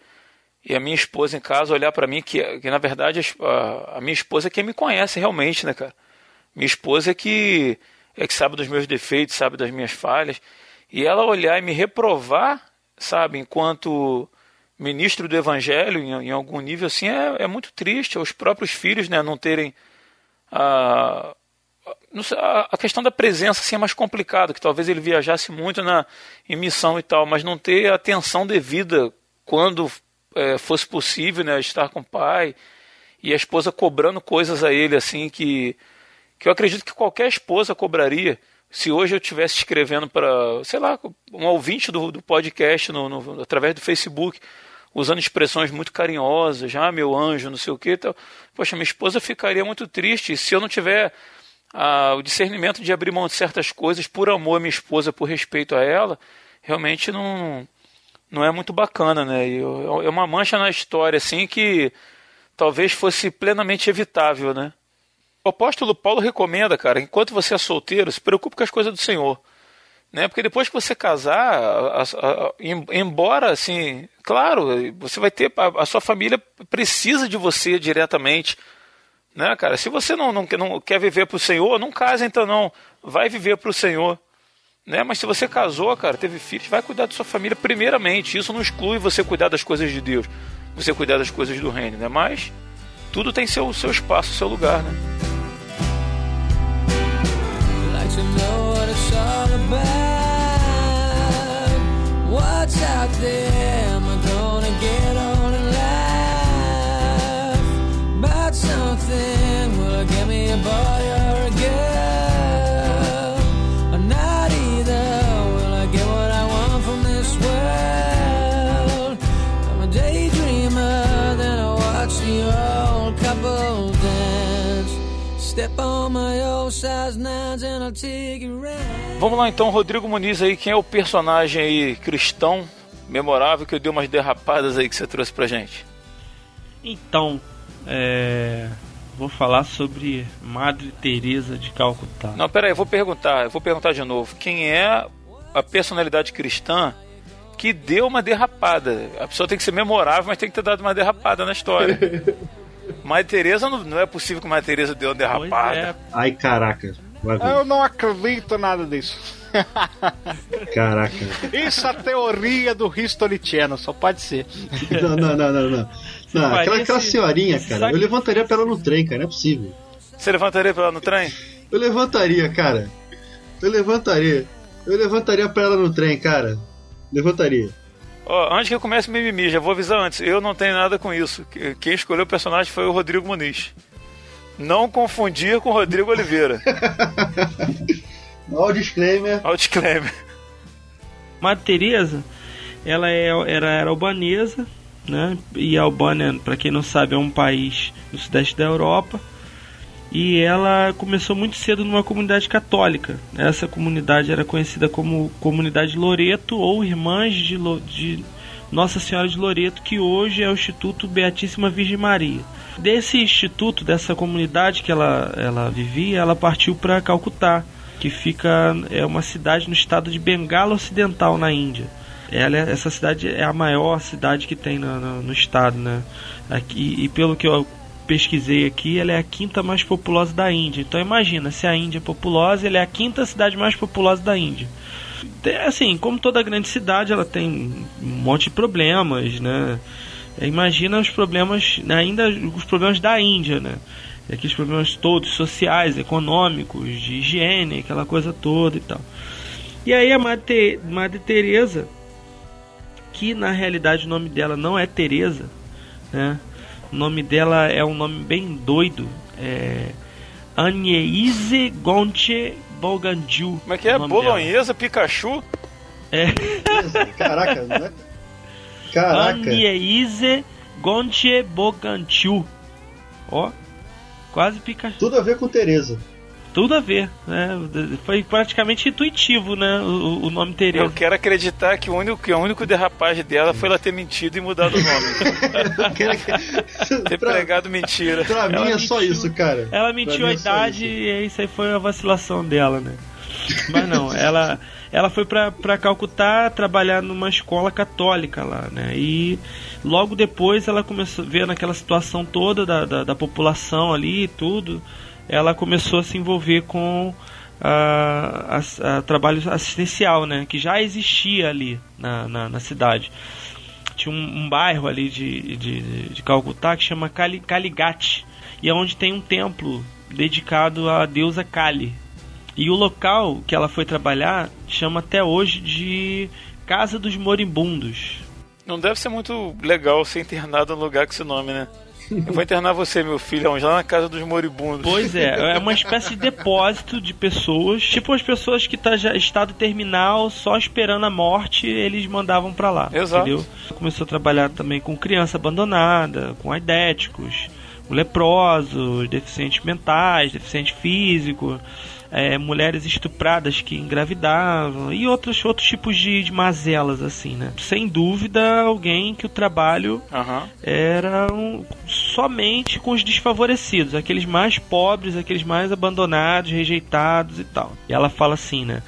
e a minha esposa em casa olhar para mim, que, que na verdade a, a, minha esposa é quem me conhece realmente, né, cara? Minha esposa é que, é que sabe dos meus defeitos, sabe das minhas falhas. E ela olhar e me reprovar, sabe, enquanto ministro do evangelho em, em algum nível assim é, é, muito triste os próprios filhos né não terem a, a, questão da presença assim é mais complicado que talvez ele viajasse muito na em missão e tal mas não ter a atenção devida quando é, fosse possível né estar com o pai e a esposa cobrando coisas a ele assim que que eu acredito que qualquer esposa cobraria se hoje eu estivesse escrevendo para, sei lá, um ouvinte do, do podcast no, no, através do Facebook, usando expressões muito carinhosas, já ah, meu anjo, não sei o que, então, poxa, minha esposa ficaria muito triste se eu não tiver ah, o discernimento de abrir mão de certas coisas por amor à minha esposa, por respeito a ela, realmente não, não é muito bacana, né? E é uma mancha na história, assim, que talvez fosse plenamente evitável, né? O apóstolo Paulo recomenda, cara, enquanto você é solteiro, se preocupe com as coisas do Senhor. Né? Porque depois que você casar, a, a, a, embora assim, claro, você vai ter a, sua família precisa de você diretamente, né, cara? Se você não, não, não quer viver para o Senhor, não case então não, vai viver para o Senhor, né? Mas se você casou, cara, teve filhos, vai cuidar da sua família primeiramente. Isso não exclui você cuidar das coisas de Deus, você cuidar das coisas do reino, né? Mas tudo tem seu seu espaço, seu lugar, né? To know what it's all about. What's out there? Vamos lá então, Rodrigo Muniz aí, quem é o personagem aí cristão memorável que deu umas derrapadas aí que você trouxe pra gente? Então, é... vou falar sobre Madre Teresa de Calcutá. Não, pera aí, eu vou perguntar, eu vou perguntar de novo. Quem é a personalidade cristã que deu uma derrapada? A pessoa tem que ser memorável, mas tem que ter dado uma derrapada na história. [laughs] Madre Teresa não, não é possível que Madre Teresa deu uma derrapada. É. Ai, caraca. Eu não acredito nada disso. Caraca. Isso é a teoria do Ristolitiano, só pode ser. Não, não, não, não. não. não aquela, aquela senhorinha, cara, eu levantaria pra ela no trem, cara, não é possível. Você levantaria pra ela no trem? Eu levantaria, cara. Eu levantaria. Eu levantaria pra ela no trem, cara. Levantaria. Ó, antes que eu comece mimimi, já vou avisar antes, eu não tenho nada com isso. Quem escolheu o personagem foi o Rodrigo Muniz. Não confundir com o Rodrigo Oliveira. [laughs] Olha o disclaimer. Olha o disclaimer. Madre Teresa, ela é, era, era albanesa, né? E a Albânia, para quem não sabe, é um país no sudeste da Europa. E ela começou muito cedo numa comunidade católica. Essa comunidade era conhecida como Comunidade Loreto ou Irmãs de, de Nossa Senhora de Loreto, que hoje é o Instituto Beatíssima Virgem Maria. Desse instituto, dessa comunidade que ela, ela vivia, ela partiu para Calcutá, que fica é uma cidade no estado de Bengala Ocidental, na Índia. Ela, é, essa cidade é a maior cidade que tem no, no, no estado, né? Aqui, e pelo que eu pesquisei aqui, ela é a quinta mais populosa da Índia. Então imagina, se a Índia é populosa, ela é a quinta cidade mais populosa da Índia. Assim, como toda grande cidade, ela tem um monte de problemas, né? Imagina os problemas, ainda os problemas da Índia, né? Aqueles problemas todos sociais, econômicos, de higiene, aquela coisa toda e tal. E aí a Madre, Madre Teresa, que na realidade o nome dela não é Teresa, né? O nome dela é um nome bem doido. É Agnese Gonche Boganju. Como é que é? Bolonhesa Pikachu? É. [laughs] Caraca, né? Caraca. Agnese Gonche Boganchu. Ó, quase Pikachu. Tudo a ver com Teresa tudo a ver, né? Foi praticamente intuitivo, né? O, o nome Tereza. Eu quero acreditar que o único, que o único derrapagem dela foi ela ter mentido e mudado o nome. [laughs] ter pra, pregado mentira. Pra mim ela é mentiu, só isso, cara. Ela mentiu a é idade e isso aí foi a vacilação dela, né? Mas não, ela ela foi para Calcutá trabalhar numa escola católica lá, né? E logo depois ela começou a ver naquela situação toda da, da, da população ali e tudo ela começou a se envolver com a, a, a trabalho assistencial, né, que já existia ali na, na, na, cidade. tinha um, um bairro ali de, de, de Calcutá que chama Kali, Kaligati, e é onde tem um templo dedicado à deusa Kali. E o local que ela foi trabalhar chama até hoje de Casa dos Moribundos. Não deve ser muito legal ser internado num lugar com esse nome, né? Eu vou internar você, meu filho, onde? Lá na casa dos moribundos. Pois é, é uma espécie de depósito de pessoas, tipo as pessoas que tá já estado terminal, só esperando a morte, eles mandavam para lá. Exato. Entendeu? Começou a trabalhar também com criança abandonada, com aidéticos, com leprosos, deficientes mentais, deficiente físico é, mulheres estupradas que engravidavam e outros, outros tipos de, de mazelas, assim, né? Sem dúvida, alguém que o trabalho Aham. era um- somente com os desfavorecidos, aqueles mais pobres, aqueles mais abandonados, rejeitados e tal. E ela fala assim, né?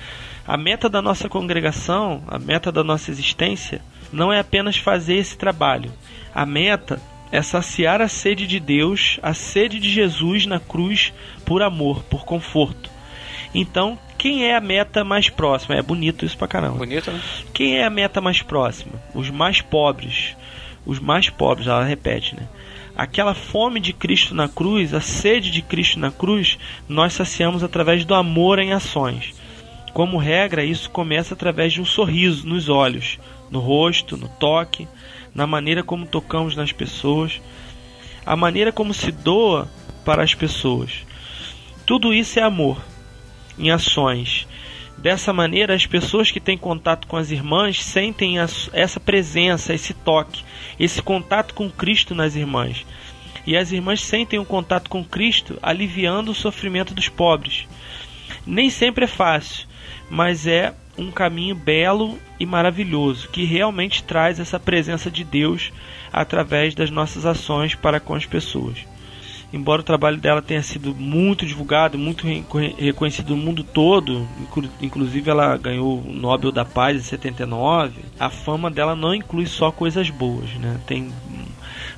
A meta da nossa congregação, a meta da nossa existência, não é apenas fazer esse trabalho. A meta é saciar a sede de Deus, a sede de Jesus na cruz por amor, por conforto. Então, quem é a meta mais próxima? É bonito isso pra caramba. Bonito, né? Quem é a meta mais próxima? Os mais pobres. Os mais pobres, ela repete, né? Aquela fome de Cristo na cruz, a sede de Cristo na cruz, nós saciamos através do amor em ações. Como regra, isso começa através de um sorriso nos olhos, no rosto, no toque, na maneira como tocamos nas pessoas, a maneira como se doa para as pessoas. Tudo isso é amor em ações. Dessa maneira, as pessoas que têm contato com as irmãs sentem essa presença, esse toque, esse contato com Cristo nas irmãs. E as irmãs sentem um contato com Cristo aliviando o sofrimento dos pobres. Nem sempre é fácil, mas é um caminho belo e maravilhoso que realmente traz essa presença de Deus através das nossas ações para com as pessoas. Embora o trabalho dela tenha sido muito divulgado, muito re- reconhecido no mundo todo, inclu- inclusive ela ganhou o Nobel da Paz em 79, a fama dela não inclui só coisas boas, né? Tem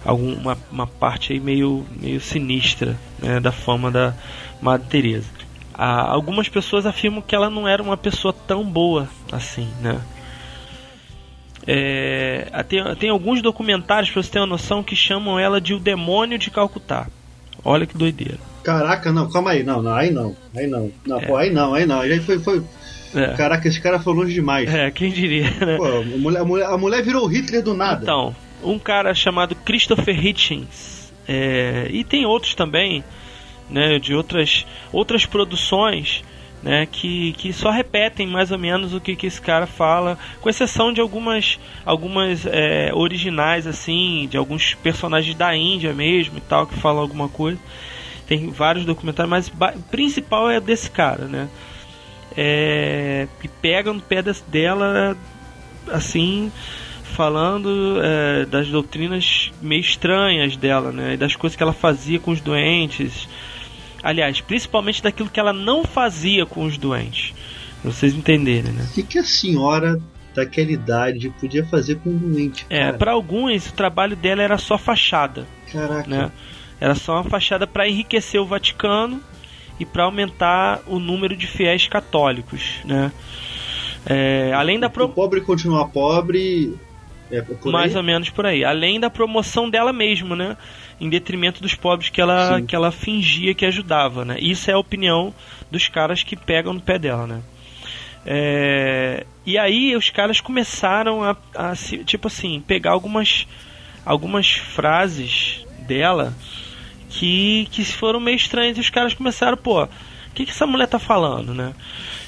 alguma uma parte aí meio, meio sinistra né, da fama da Madre Teresa. Ah, algumas pessoas afirmam que ela não era uma pessoa tão boa assim, né? É, tem, tem alguns documentários, pra você ter uma noção, que chamam ela de o demônio de Calcutá. Olha que doideira. Caraca, não, calma aí, não, não, aí não, aí não. Não, É. pô, aí não, aí não. Aí foi, foi. É, Caraca, esse cara foi longe demais. é quem diria, né? Pô, a mulher, a, mulher, a mulher virou Hitler do nada. Então, um cara chamado Christopher Hitchens, é, e tem outros também, né, de outras, outras produções, né, que, que só repetem mais ou menos o que, que esse cara fala, com exceção de algumas, algumas é, originais, assim, de alguns personagens da Índia mesmo e tal, que falam alguma coisa. Tem vários documentários, mas o principal é desse cara, né? É, que pega no pé dela, assim, falando é, das doutrinas meio estranhas dela, né? E das coisas que ela fazia com os doentes. Aliás, principalmente daquilo que ela não fazia com os doentes. Pra vocês entenderem, né? O que, que a senhora daquela idade podia fazer com um doente? É, cara? para alguns o trabalho dela era só fachada, Caraca. né? Era só uma fachada para enriquecer o Vaticano e para aumentar o número de fiéis católicos, né? É, além da O pro... pobre continuar pobre. É, mais ou menos por aí. Além da promoção dela mesmo, né? Em detrimento dos pobres que ela, Sim. que ela fingia que ajudava, né? Isso é a opinião dos caras que pegam no pé dela, né? É, e aí os caras começaram a, a se- tipo assim, pegar algumas, algumas frases dela que, que foram meio estranhas e os caras começaram, pô, o que, que essa mulher tá falando, né?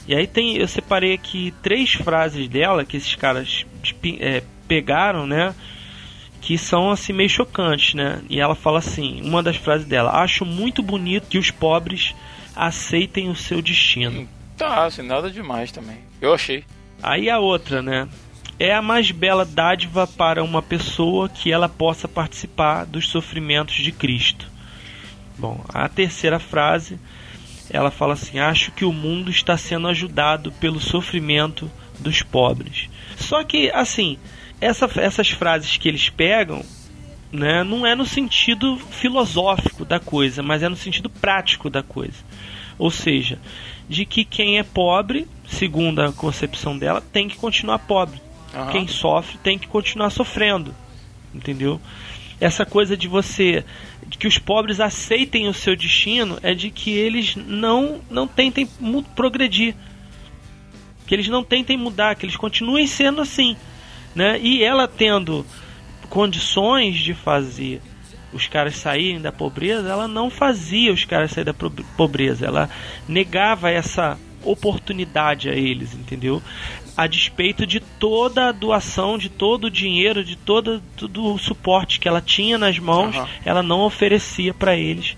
E aí tem, eu separei aqui três frases dela que esses caras é, pegaram, né? Que são assim meio chocantes, né? E ela fala assim, uma das frases dela: "Acho muito bonito que os pobres aceitem o seu destino". Tá, assim, nada demais também. Eu achei. Aí a outra, né? É a mais bela dádiva para uma pessoa que ela possa participar dos sofrimentos de Cristo. Bom, a terceira frase, ela fala assim: Acho que o mundo está sendo ajudado pelo sofrimento dos pobres. Só que, assim, essa- essas frases que eles pegam, né, não é no sentido filosófico da coisa, mas é no sentido prático da coisa. Ou seja, de que quem é pobre, segundo a concepção dela, tem que continuar pobre. Aham. quem sofre tem que continuar sofrendo. Entendeu? Essa coisa de você de que os pobres aceitem o seu destino é de que eles não não tentem progredir. Que eles não tentem mudar, que eles continuem sendo assim, né? E ela tendo condições de fazer os caras saírem da pobreza, ela não fazia os caras saírem da pobreza, ela negava essa oportunidade a eles, entendeu? A despeito de toda a doação, de todo o dinheiro, de todo, todo o suporte que ela tinha nas mãos, Aham. ela não oferecia para eles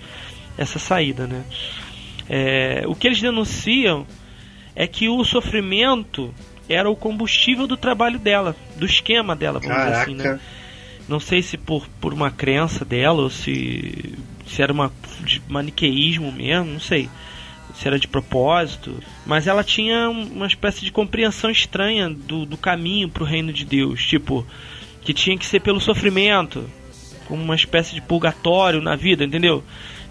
essa saída, né? É, o que eles denunciam é que o sofrimento era o combustível do trabalho dela, do esquema dela, vamos dizer assim, né? Caraca. Não sei se por, por uma crença dela ou se, se era uma de maniqueísmo mesmo, não sei. Se era de propósito. Mas ela tinha um- uma espécie de compreensão estranha do, do caminho pro reino de Deus. Tipo, que tinha que ser pelo sofrimento. Como uma espécie de purgatório na vida, entendeu?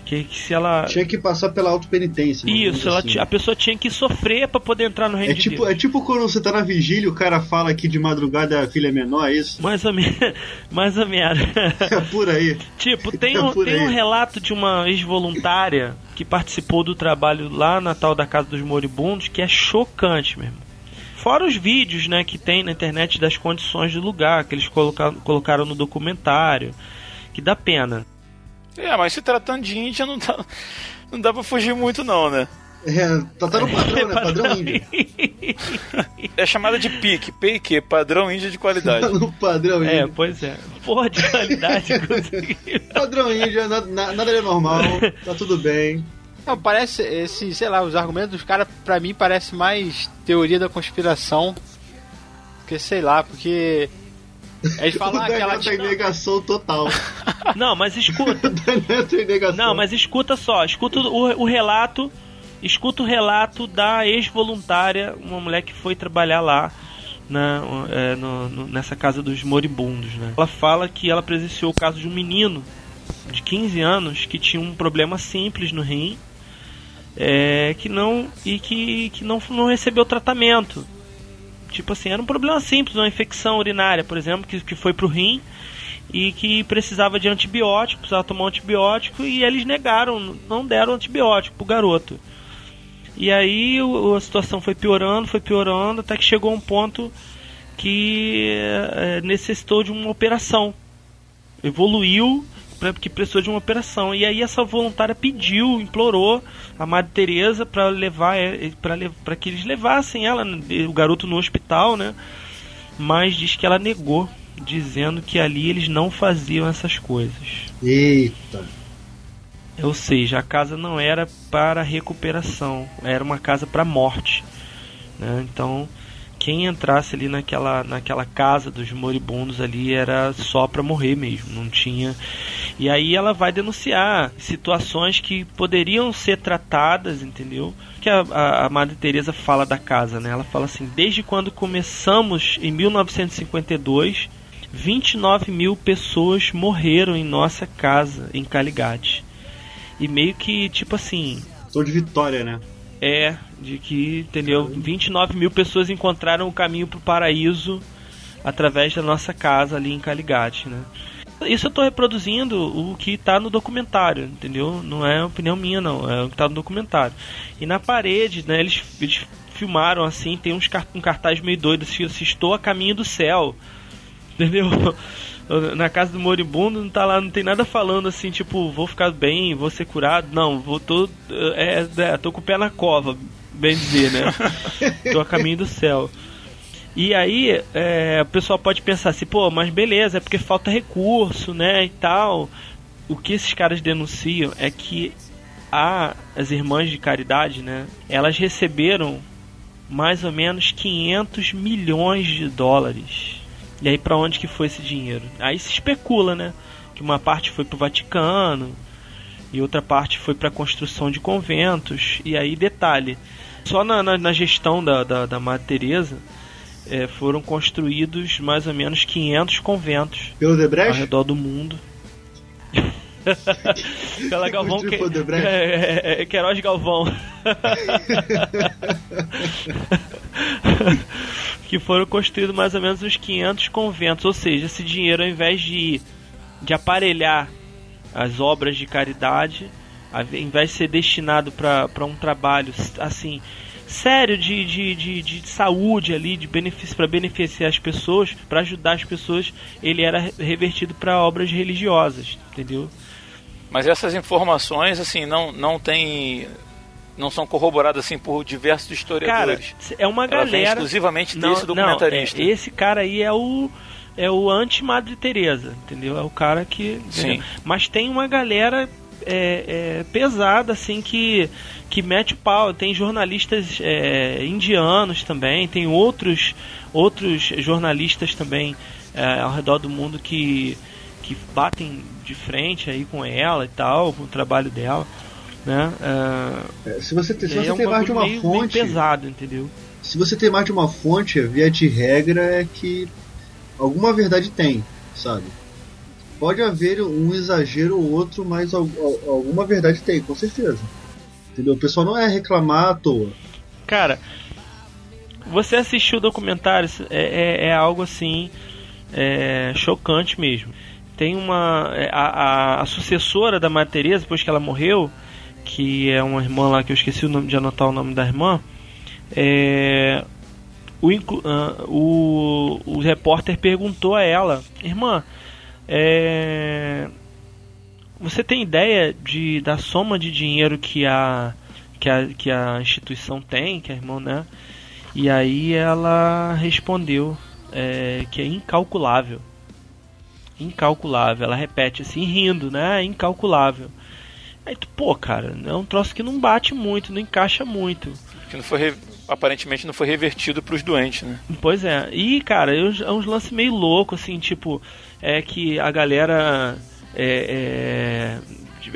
Que, que se ela. Tinha que passar pela autopenitência. né? Isso, ela, Assim. a pessoa tinha que sofrer para poder entrar no reino É de tipo, Deus. é tipo quando você tá na vigília o cara fala que de madrugada a filha é menor, é isso? Mais ou menos. [laughs] Mais ou menos. É por aí. Tipo, tem É um, tem um aí. relato de uma ex-voluntária que participou do trabalho lá na tal da Casa dos Moribundos que é chocante mesmo. Fora os vídeos né, que tem na internet das condições do lugar, que eles colocaram, colocaram no documentário, que dá pena. É, mas se tratando de Índia, não dá, não dá pra fugir muito, não, né? É, tá, tá no padrão, né? Padrão [laughs] índio. É chamada de PIC, PIQ, padrão Índia de Tá qualidade. no [laughs] padrão É, índio. pois é. Porra de qualidade, [laughs] inclusive. Padrão índio, nada, na- nada é normal, tá tudo bem. Não, parece esse, sei lá, os argumentos dos caras pra mim parece mais teoria da conspiração. Porque sei lá, porque eles o falam ah, Daniel aquela tá em negação total. Não, mas escuta. [laughs] O tá. Não, mas escuta só, escuta o, o relato, escuta o relato da ex-voluntária, uma mulher que foi trabalhar lá na, é, no- no- nessa casa dos moribundos, né? Ela fala que ela presenciou o caso de um menino de 15 anos que tinha um problema simples no rim, é, que não e que, que não, não recebeu tratamento. Tipo assim, era um problema simples, uma infecção urinária, por exemplo, que, que foi pro rim e que precisava de antibiótico, precisava tomar um antibiótico e eles negaram, não deram antibiótico pro garoto. E aí a situação foi piorando, foi piorando, até que chegou um ponto que eh, necessitou de uma operação. Evoluiu que precisou de uma operação. E aí essa voluntária pediu, implorou a Madre Teresa para levar para que eles levassem ela, o garoto no hospital, né? Mas diz que ela negou, dizendo que ali eles não faziam essas coisas. Eita. Ou seja, a casa não era para recuperação, era uma casa para morte. né? Então, quem entrasse ali naquela, naquela casa dos moribundos ali era só para morrer mesmo, não tinha. E aí ela vai denunciar situações que poderiam ser tratadas, entendeu? Que a, a, a Madre Teresa fala da casa, né? Ela fala assim: desde quando começamos em 1952 29 mil pessoas morreram em nossa casa em Caligate. E meio que, tipo assim, Tô de vitória, né? É de que, entendeu? 29 mil pessoas encontraram o caminho pro paraíso através da nossa casa ali em Caligate, né? Isso eu tô reproduzindo o que tá no documentário, entendeu? Não é opinião minha, não. É o que tá no documentário. E na parede, né, eles, eles filmaram assim, tem uns um cartaz meio doido, assim, estou a caminho do céu. [laughs] Entendeu? Na casa do moribundo não tá lá, não tem nada falando assim, tipo, vou ficar bem, vou ser curado. Não, vou tô, é, é, tô com o pé na cova, bem dizer, né? [laughs] tô a caminho do céu. E aí, é, o pessoal pode pensar assim, pô, mas beleza, é porque falta recurso, né, e tal. O que esses caras denunciam é que a, as irmãs de caridade, né, elas receberam mais ou menos 500 milhões de dólares. E aí para onde que foi esse dinheiro? Aí se especula, né, que uma parte foi pro Vaticano e outra parte foi para construção de conventos. E aí detalhe, só na, na, na gestão da, da, da Madre Teresa é, foram construídos mais ou menos 500 conventos Pelo ao redor do mundo. [laughs] Pela Galvão Construiu que... Odebrecht? é, é, é, Queiroz Galvão. [laughs] que foram construídos mais ou menos uns 500 conventos. Ou seja, esse dinheiro, ao invés de, de aparelhar as obras de caridade, ao invés de ser destinado para um trabalho assim sério de, de, de, de saúde ali, de benefício para beneficiar as pessoas, para ajudar as pessoas, ele era revertido para obras religiosas, entendeu? Mas essas informações assim não não tem não são corroboradas assim por diversos historiadores. Cara, é uma galera Ela exclusivamente não, desse documentarista. Não, é, esse cara aí é o é o anti Madre Teresa, entendeu? É o cara que, Sim. mas tem uma galera é, é, pesada, assim, que, que mete pau. Tem jornalistas é, indianos também, tem outros, outros jornalistas também é, ao redor do mundo que, que batem de frente aí com ela e tal, com o trabalho dela. Né? É, se você, tem, se você é tem mais de uma meio, fonte. Meio pesado, entendeu? Se você tem mais de uma fonte, via de regra é que alguma verdade tem, sabe? Pode haver um exagero ou outro, mas alguma verdade tem, com certeza. Entendeu? O pessoal não é reclamar à toa. Cara, você assistiu o documentário, é, é, é algo assim é, chocante mesmo. Tem uma. É, a, a, a, sucessora da Maria Teresa, depois que ela morreu, que é uma irmã lá que eu esqueci o nome de anotar o nome da irmã. É, o, uh, o, o repórter perguntou a ela, irmã, é, você tem ideia de, da soma de dinheiro que a, que a, que a instituição tem, que a irmã, né? E aí ela respondeu é, que é incalculável. Incalculável. Ela repete assim, rindo, né? Incalculável. Aí tu, pô, cara, é um troço que não bate muito, não encaixa muito. Que não foi aparentemente não foi revertido para os doentes, né? Pois é. E, cara, é uns lances meio louco, assim, tipo, é que a galera é,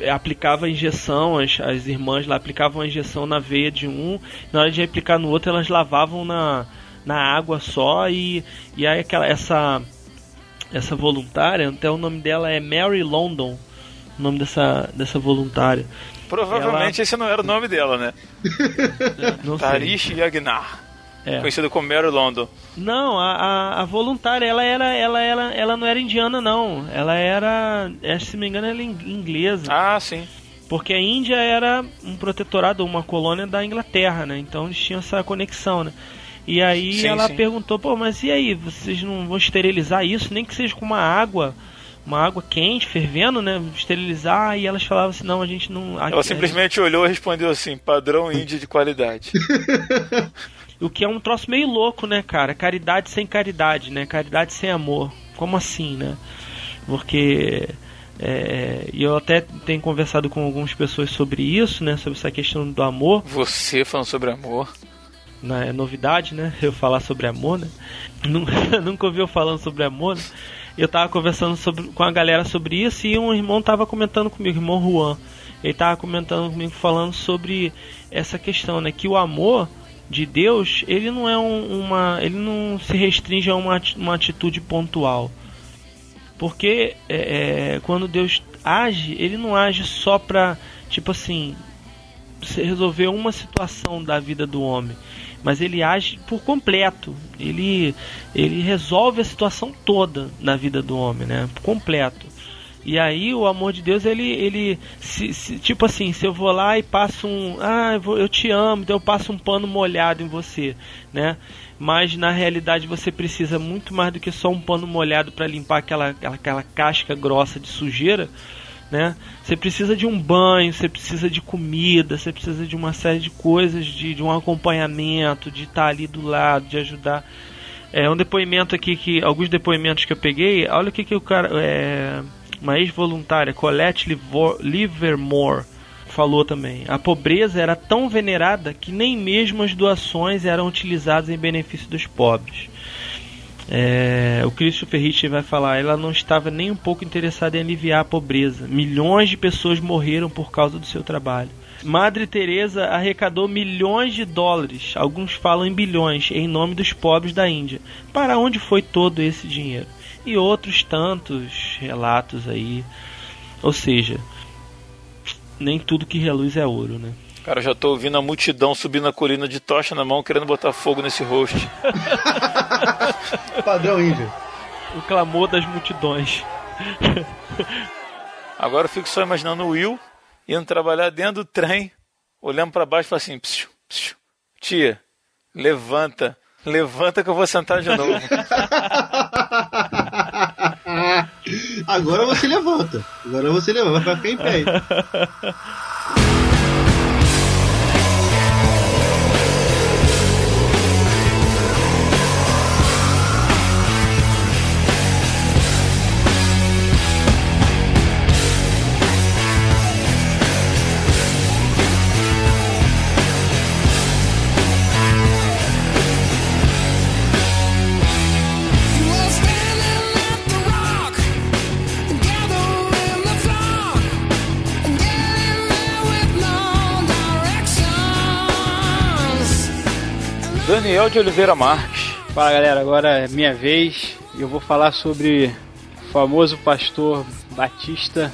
é, aplicava injeção, as, as irmãs lá aplicavam a injeção na veia de um, na hora de aplicar no outro elas lavavam na, na água só e, e aí aquela, essa, essa voluntária, até o nome dela é Mary London, o nome dessa, dessa voluntária. Provavelmente ela... esse não era o nome dela, né? [laughs] Tarish Yagnar. É. Conhecido como Mary London. Não, a, a, a, voluntária, ela era, ela era, ela não era indiana não. Ela era, se não me engano, ela é inglesa. Ah, sim. Porque a Índia era um protetorado, uma colônia da Inglaterra, né? Então eles tinham essa conexão, né? E aí sim, ela sim. perguntou, pô, mas e aí, vocês não vão esterilizar isso, nem que seja com uma água uma água quente, fervendo, né? Esterilizar, e elas falavam assim, não, a gente não. Ela simplesmente olhou e respondeu assim, padrão índio de qualidade. [laughs] o que é um troço meio louco, né, cara? Caridade sem caridade, né? Caridade sem amor. Como assim, né? Porque. É, e eu até tenho conversado com algumas pessoas sobre isso, né? Sobre essa questão do amor. Você falando sobre amor. Não, é novidade, né? Eu falar sobre amor, né? [laughs] Nunca, ouviu falando sobre amor, né? eu tava conversando sobre, com a galera sobre isso e um irmão tava comentando comigo, irmão Juan. Ele tava comentando comigo falando sobre essa questão, né? Que o amor de Deus, ele não é um, uma. ele não se restringe a uma, uma atitude pontual. Porque é, é, quando Deus age, ele não age só pra, tipo assim, resolver uma situação da vida do homem mas ele age por completo. Ele, ele resolve a situação toda na vida do homem, né? Por completo. E aí o amor de Deus, ele, ele se, se, tipo assim, se eu vou lá e passo um, ah, eu, vou, eu te amo, então eu passo um pano molhado em você, né? Mas na realidade você precisa muito mais do que só um pano molhado para limpar aquela, aquela, aquela casca grossa de sujeira né? Você precisa de um banho, você precisa de comida, você precisa de uma série de coisas, de, de um acompanhamento, de estar ali do lado, de ajudar. É um depoimento aqui que alguns depoimentos que eu peguei, olha o que que o cara, é, uma ex-voluntária, Colette Livermore falou também. A pobreza era tão venerada que nem mesmo as doações eram utilizadas em benefício dos pobres. É, o Christopher Hitchens vai falar, ela não estava nem um pouco interessada em aliviar a pobreza. Milhões de pessoas morreram por causa do seu trabalho. Madre Teresa arrecadou milhões de dólares, alguns falam em bilhões, em nome dos pobres da Índia. Para onde foi todo esse dinheiro? E outros tantos relatos aí. Ou seja, nem tudo que reluz é ouro, né? Cara, eu já tô ouvindo a multidão subindo a colina de tocha na mão, querendo botar fogo nesse host. [laughs] Padrão índio. O clamor das multidões. Agora eu fico só imaginando o Will indo trabalhar dentro do trem, olhando pra baixo e falando assim: psiu, psiu, tia, levanta, levanta que eu vou sentar de novo. [laughs] Agora você levanta. Agora você levanta, vai ficar em pé. [laughs] Daniel de Oliveira Marques. Fala galera, agora é minha vez e eu vou falar sobre o famoso pastor batista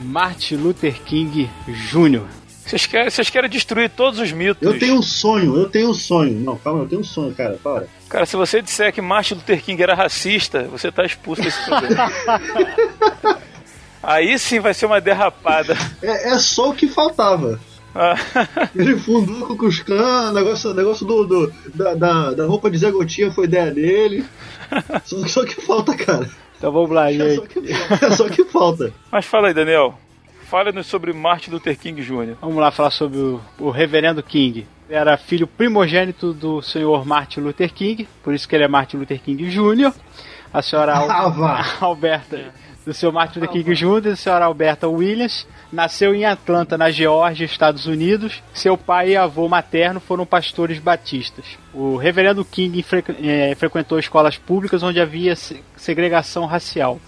Martin Luther King Jr. Vocês querem, vocês querem destruir todos os mitos. Eu tenho um sonho, eu tenho um sonho. Não, calma, eu tenho um sonho, cara, para. Cara, se você disser que Martin Luther King era racista, você tá expulso desse programa. [laughs] Aí sim vai ser uma derrapada. É, é só o que faltava. [laughs] Ele fundou com o Cuscan, negócio, negócio do, do- da, da, da roupa de Zé Gotinha foi ideia dele. [laughs] Só, só que falta, cara. Então vamos lá, É gente. só que, é [laughs] só que falta. Mas fala aí, Daniel. Fala-nos sobre Martin Luther King Jr. Vamos lá falar sobre o, o reverendo King. Ele era filho primogênito do senhor Martin Luther King, por isso que ele é Martin Luther King Jr. A senhora Al- Ah, vá. Alberta, do senhor Martin Luther King Jr. e da senhora Alberta Williams, nasceu em Atlanta, na Geórgia, Estados Unidos. Seu pai e avô materno foram pastores batistas. O reverendo King frequ- eh, frequentou escolas públicas onde havia se- segregação racial.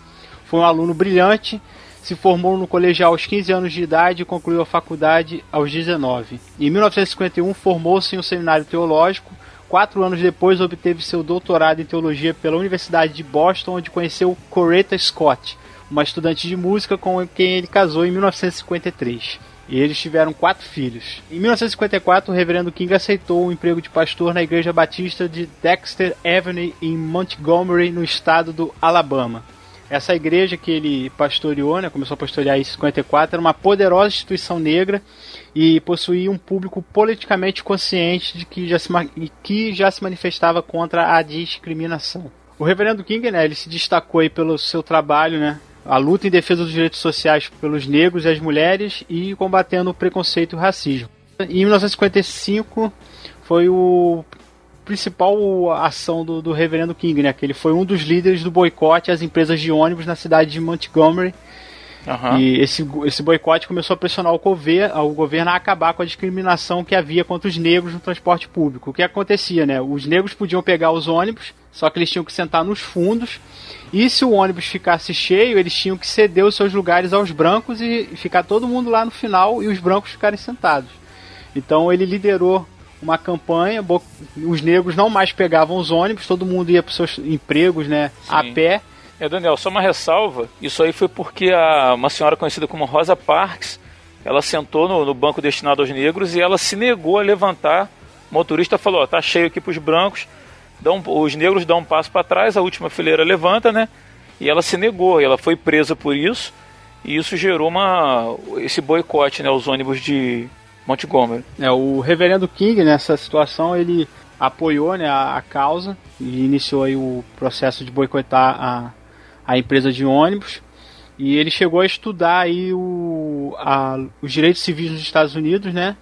Foi um aluno brilhante, se formou no colegial aos 15 anos de idade e concluiu a faculdade aos 19. Em 1951, formou-se em um seminário teológico. Quatro anos depois, obteve seu doutorado em teologia pela Universidade de Boston, onde conheceu Coretta Scott, uma estudante de música com quem ele casou em 1953. E eles tiveram quatro filhos. Em 1954, o reverendo King aceitou um emprego de pastor na Igreja Batista de Dexter Avenue, em Montgomery, no estado do Alabama. Essa igreja que ele pastoreou, né, começou a pastorear em 54, era uma poderosa instituição negra e possuía um público politicamente consciente de que já se, que já se manifestava contra a discriminação. O reverendo King, né, ele se destacou aí pelo seu trabalho, né, a luta em defesa dos direitos sociais pelos negros e as mulheres e combatendo o preconceito e o racismo. Em 1955 foi o principal ação do, do reverendo King, né? Que ele foi um dos líderes do boicote às empresas de ônibus na cidade de Montgomery. Aham. E esse, esse boicote começou a pressionar o governo, o governo a acabar com a discriminação que havia contra os negros no transporte público. O que acontecia, né? Os negros podiam pegar os ônibus, só que eles tinham que sentar nos fundos. E se o ônibus ficasse cheio, eles tinham que ceder os seus lugares aos brancos e ficar todo mundo lá no final e os brancos ficarem sentados. Então ele liderou uma campanha, os negros não mais pegavam os ônibus, todo mundo ia para seus empregos, né, a Sim. pé. É, Daniel, só uma ressalva. Isso aí foi porque a, uma senhora conhecida como Rosa Parks, ela sentou no, no banco destinado aos negros e ela se negou a levantar. O motorista falou, ó, tá cheio aqui pros brancos. Um- os negros dão um passo para trás, a última fileira levanta, né? E ela se negou, ela foi presa por isso. E isso gerou uma, esse boicote, né, aos ônibus de Montgomery. É, o reverendo King, nessa situação, ele apoiou né, a, a causa e iniciou aí o processo de boicotar a, a empresa de ônibus. E ele chegou a estudar aí o, a- os direitos civis nos Estados Unidos, né?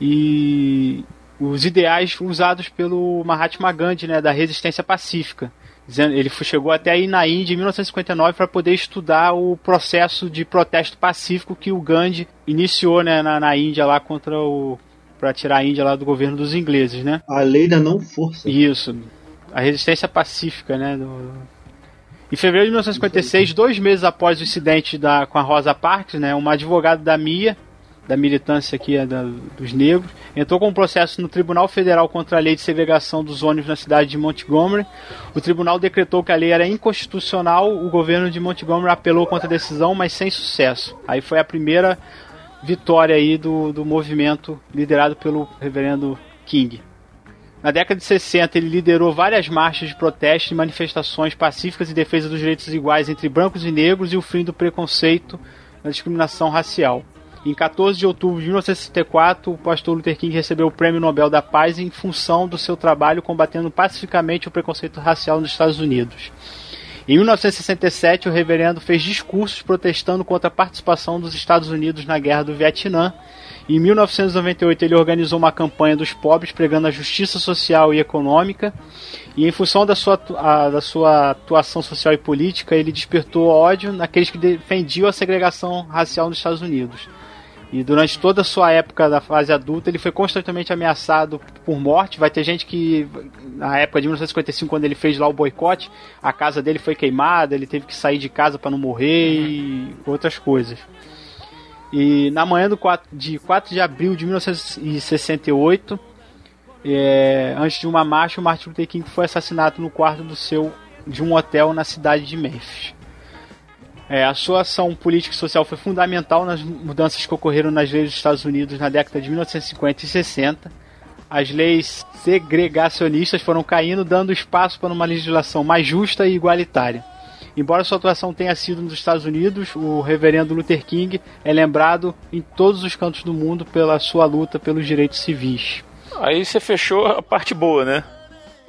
E os ideais usados pelo Mahatma Gandhi, né, da resistência pacífica. Ele chegou até aí na Índia em 1959 para poder estudar o processo de protesto pacífico que o Gandhi iniciou né, na, na Índia lá contra o para tirar a Índia lá do governo dos ingleses, né? A lei da não força. Isso. A resistência pacífica, né? do- Em fevereiro de 1956, dois meses após o incidente da, com a Rosa Parks, né? Uma advogada da MIA, da militância aqui é, da- dos negros, entrou com um processo no Tribunal Federal contra a lei de segregação dos ônibus na cidade de Montgomery. O tribunal decretou que a lei era inconstitucional. O governo de Montgomery apelou contra a decisão, mas sem sucesso. Aí foi a primeira vitória aí do, do movimento liderado pelo reverendo King. Na década de 60, ele liderou várias marchas de protesto e manifestações pacíficas em defesa dos direitos iguais entre brancos e negros e o fim do preconceito na discriminação racial. Em 14 de outubro de 1964, o pastor Luther King recebeu o Prêmio Nobel da Paz em função do seu trabalho combatendo pacificamente o preconceito racial nos Estados Unidos. Em 1967, o reverendo fez discursos protestando contra a participação dos Estados Unidos na Guerra do Vietnã. Em 1998, ele organizou uma campanha dos pobres pregando a justiça social e econômica. E em função da sua, a- da sua atuação social e política, ele despertou ódio naqueles que defendiam a segregação racial nos Estados Unidos. E durante toda a sua época da fase adulta, ele foi constantemente ameaçado por morte. Vai ter gente que, na época de 1955, quando ele fez lá o boicote, a casa dele foi queimada, ele teve que sair de casa para não morrer e outras coisas. E na manhã do 4, de 4 de abril de 1968, é, antes de uma marcha, o Martin Luther King foi assassinado no quarto do seu de um hotel na cidade de Memphis. É, a sua ação política e social foi fundamental nas mudanças que ocorreram nas leis dos Estados Unidos na década de 1950 e 60. As leis segregacionistas foram caindo, dando espaço para uma legislação mais justa e igualitária. Embora sua atuação tenha sido nos Estados Unidos, o reverendo Luther King é lembrado em todos os cantos do mundo pela sua luta pelos direitos civis. Aí você fechou a parte boa, né?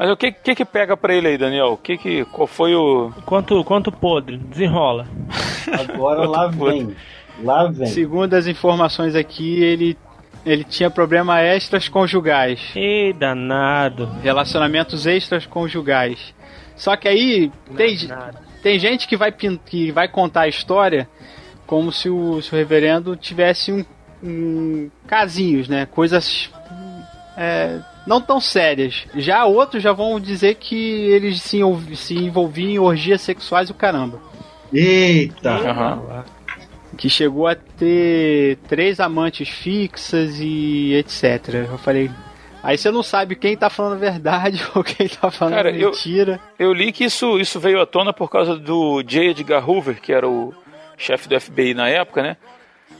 Mas o que que, que pega pra ele aí, Daniel? O que que qual foi o Quanto, quanto podre, desenrola. [laughs] Agora lá vem. Lá vem. Segundo as informações aqui, ele, ele tinha problema extras conjugais. Ei, danado. relacionamentos extras conjugais. Só que aí tem, tem gente que vai, que vai contar a história como se o, se o reverendo tivesse um, um casinhos, né? Coisas é, não tão sérias. Já outros já vão dizer que eles se, se envolviam em orgias sexuais e o caramba. Eita! Aham. Que chegou a ter três amantes fixas e etc. Eu falei. Aí você não sabe quem tá falando a verdade [laughs] ou quem tá falando Cara, eu- mentira. Eu li que isso, isso veio à tona por causa do J. Edgar Hoover, que era o chefe do FBI na época, né?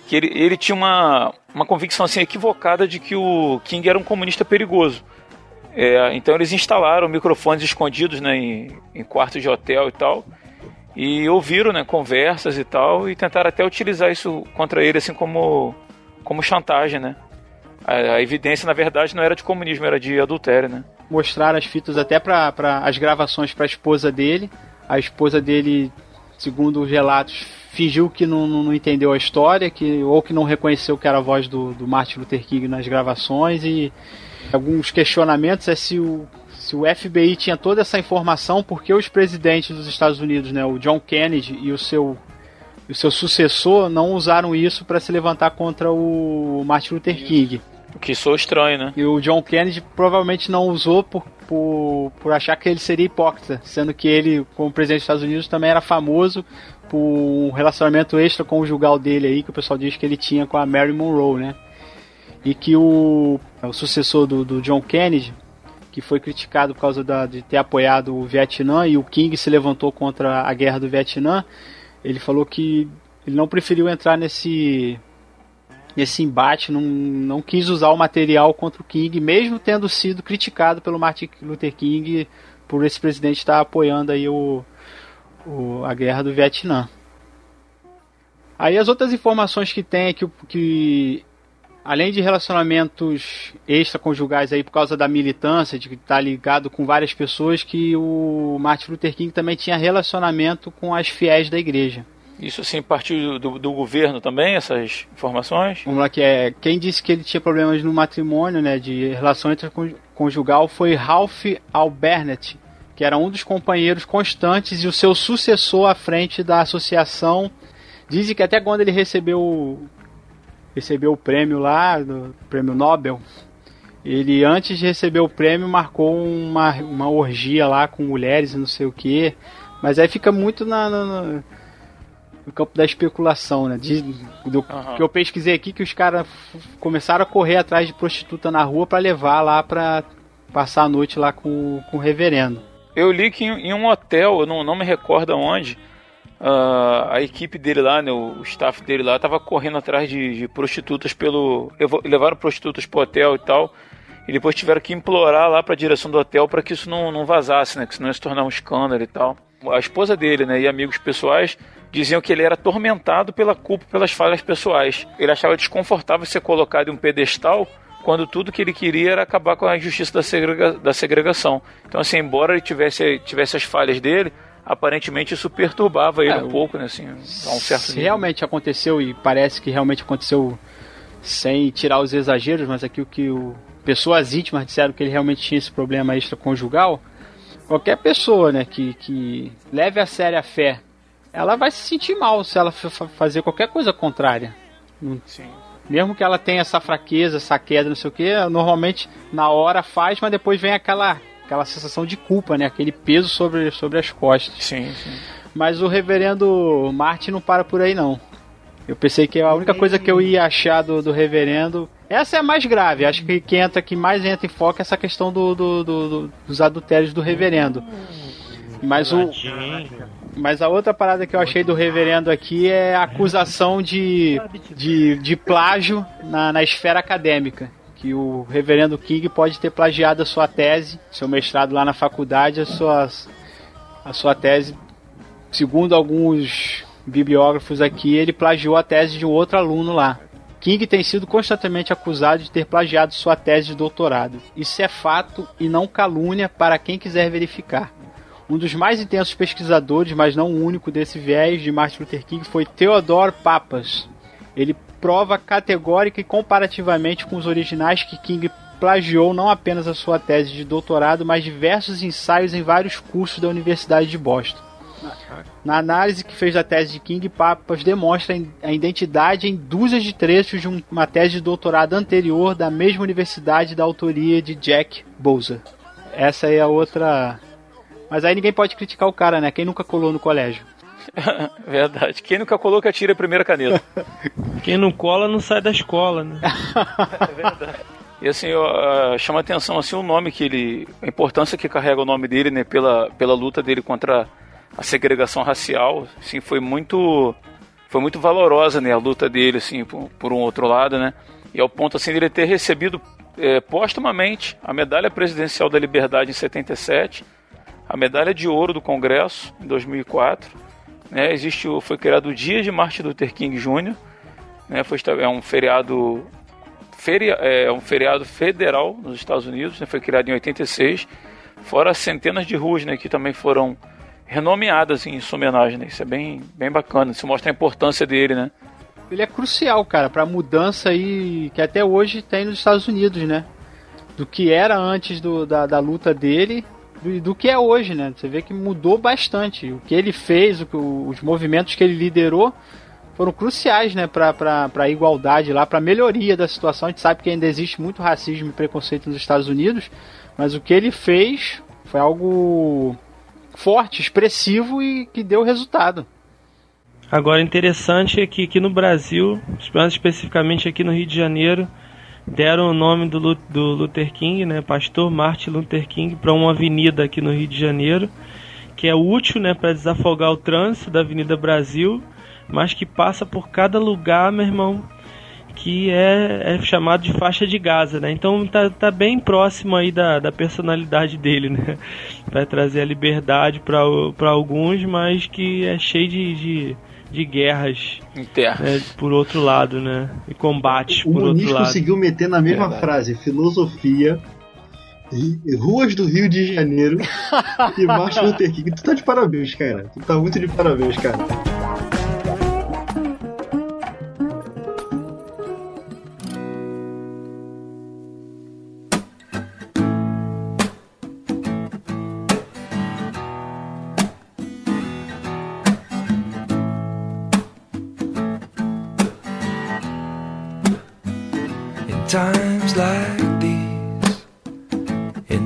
Que ele, ele tinha uma, uma convicção assim equivocada de que o King era um comunista perigoso. É, então eles instalaram microfones escondidos né, em, em quartos de hotel e tal. E ouviram né, conversas e tal. E tentaram até utilizar isso contra ele assim como, como chantagem, né? A, a evidência, na verdade, não era de comunismo, era de adultério, né? mostraram as fitas até para as gravações para a esposa dele. A esposa dele, segundo os relatos, fingiu que não, não, entendeu a história, que ou que não reconheceu que era a voz do, do Martin Luther King nas gravações e alguns questionamentos é se o se o FBI tinha toda essa informação, porque os presidentes dos Estados Unidos, né, o John Kennedy e o seu e o seu sucessor não usaram isso para se levantar contra o Martin Luther King. O que soa estranho, né? E o John Kennedy provavelmente não usou por, por, por achar que ele seria hipócrita, sendo que ele, como presidente dos Estados Unidos, também era famoso por um relacionamento extraconjugal dele aí, que o pessoal diz que ele tinha com a Mary Monroe, né? E que o, o sucessor do, do John Kennedy, que foi criticado por causa da, de ter apoiado o Vietnã e o King se levantou contra a guerra do Vietnã, ele falou que ele não preferiu entrar nesse nesse embate, não, não quis usar o material contra o King, mesmo tendo sido criticado pelo Martin Luther King por esse presidente estar apoiando aí o, o- a guerra do Vietnã. Aí as outras informações que tem é que, que além de relacionamentos extraconjugais aí por causa da militância, de estar ligado com várias pessoas, que o Martin Luther King também tinha relacionamento com as fiéis da igreja. Isso assim partiu do, do governo também, essas informações? Vamos lá, que é. Quem disse que ele tinha problemas no matrimônio, né? De relação conjugal foi Ralph Albernett, que era um dos companheiros constantes e o seu sucessor à frente da associação. Dizem que até quando ele recebeu recebeu o prêmio lá, do prêmio Nobel, ele antes de receber o prêmio marcou uma, uma orgia lá com mulheres e não sei o que. Mas aí fica muito na, na- na- no campo da especulação, né? De, do Aham. que eu pesquisei aqui que os caras começaram a correr atrás de prostituta na rua pra levar lá pra passar a noite lá com, com o reverendo. Eu li que em, em um hotel, eu não, não me recordo onde, ah, a equipe dele lá, né, o staff dele lá, tava correndo atrás de, de prostitutas pelo. levou- Levaram prostitutas pro hotel e tal. E depois tiveram que implorar lá pra direção do hotel para que isso não, não vazasse, né? Que senão ia se tornar um escândalo e tal. A esposa dele, né, e amigos pessoais diziam que ele era atormentado pela culpa pelas falhas pessoais. Ele achava desconfortável ser colocado em um pedestal quando tudo que ele queria era acabar com a injustiça da, segrega- da segregação. Então, assim, embora ele tivesse, tivesse as falhas dele, aparentemente isso perturbava ele É, um pouco, né? Assim, a um certo Se nível. realmente aconteceu e parece que realmente aconteceu sem tirar os exageros, mas aqui o que o pessoas íntimas disseram que ele realmente tinha esse problema extraconjugal, qualquer pessoa, né, que, que leve a sério a fé, ela vai se sentir mal se ela fazer qualquer coisa contrária. Sim. Mesmo que ela tenha essa fraqueza, essa queda, não sei o que, normalmente na hora faz, mas depois vem aquela aquela sensação de culpa, né, aquele peso sobre, sobre as costas. Sim, sim. Mas o reverendo Martin não para por aí, não. Eu pensei que a única coisa que eu ia achar do, do reverendo. Essa é a mais grave. Acho que que entra que mais entra em foco é essa questão do, do- do- do- dos adultérios do reverendo. Mas o. Mas a outra parada que eu achei do reverendo aqui é a acusação de, de, de plágio na, na esfera acadêmica. Que o reverendo King pode ter plagiado a sua tese, seu mestrado lá na faculdade, a sua, a sua tese segundo alguns bibliógrafos aqui, ele plagiou a tese de um outro aluno lá. King tem sido constantemente acusado de ter plagiado sua tese de doutorado. Isso é fato e não calúnia para quem quiser verificar. Um dos mais intensos pesquisadores, mas não o único desse viés de Martin Luther King foi Theodore Papas. Ele prova categórica e comparativamente com os originais que King plagiou não apenas a sua tese de doutorado, mas diversos ensaios em vários cursos da Universidade de Boston. Na análise que fez da tese de King, Papas demonstra a identidade em dúzias de trechos de um- uma tese de doutorado anterior da mesma universidade da autoria de Jack Bowser. Essa é a outra. Mas aí ninguém pode criticar o cara, né? Quem nunca colou no colégio. [laughs] Verdade. Quem nunca colou que atira a primeira caneta. [laughs] Quem não cola não sai da escola, né? [laughs] E assim, ah, chama atenção assim o nome que ele. A importância que carrega o nome dele, né? Pela, pela luta dele contra a segregação racial. Assim, foi muito. Foi muito valorosa, né? A luta dele, assim, por, por um outro lado, né? E ao ponto assim dele ter recebido eh, póstumamente a medalha presidencial da liberdade em 77, a medalha de ouro do Congresso em 2004. Né? Existe, foi criado o Dia de Martin Luther King Jr., né? Foi, é um feriado feria, é um feriado federal nos Estados Unidos, né? foi criado em 86, fora centenas de ruas né, que também foram renomeadas em sua homenagem. Né? Isso é bem, bem bacana, isso mostra a importância dele, né? Ele é crucial, cara, pra mudança aí que até hoje tem nos Estados Unidos, né? Do que era antes do- da, da luta dele do, que é hoje, né? Você vê que mudou bastante. O que ele fez, o que, os movimentos que ele liderou foram cruciais, né, pra, pra igualdade lá, pra melhoria da situação. A gente sabe que ainda existe muito racismo e preconceito nos Estados Unidos, mas o que ele fez foi algo forte, expressivo e que deu resultado. Agora, interessante é que aqui no Brasil, mais especificamente aqui no Rio de Janeiro, deram o nome do, do Luther King, né, Pastor Martin Luther King, para uma avenida aqui no Rio de Janeiro, que é útil né, para desafogar o trânsito da Avenida Brasil, mas que passa por cada lugar, meu irmão, que é, é chamado de faixa de Gaza, né? Então tá, tá bem próximo aí da, da personalidade dele, né? [laughs] Vai trazer a liberdade para alguns, mas que é cheio de, de, de guerras né, por outro lado, né? E combates O por outro Muniz lado. conseguiu meter na mesma Verdade. frase filosofia, ruas do Rio de Janeiro [laughs] e Martin Luther King. Tu tá de parabéns, cara. Tu tá muito de parabéns, cara.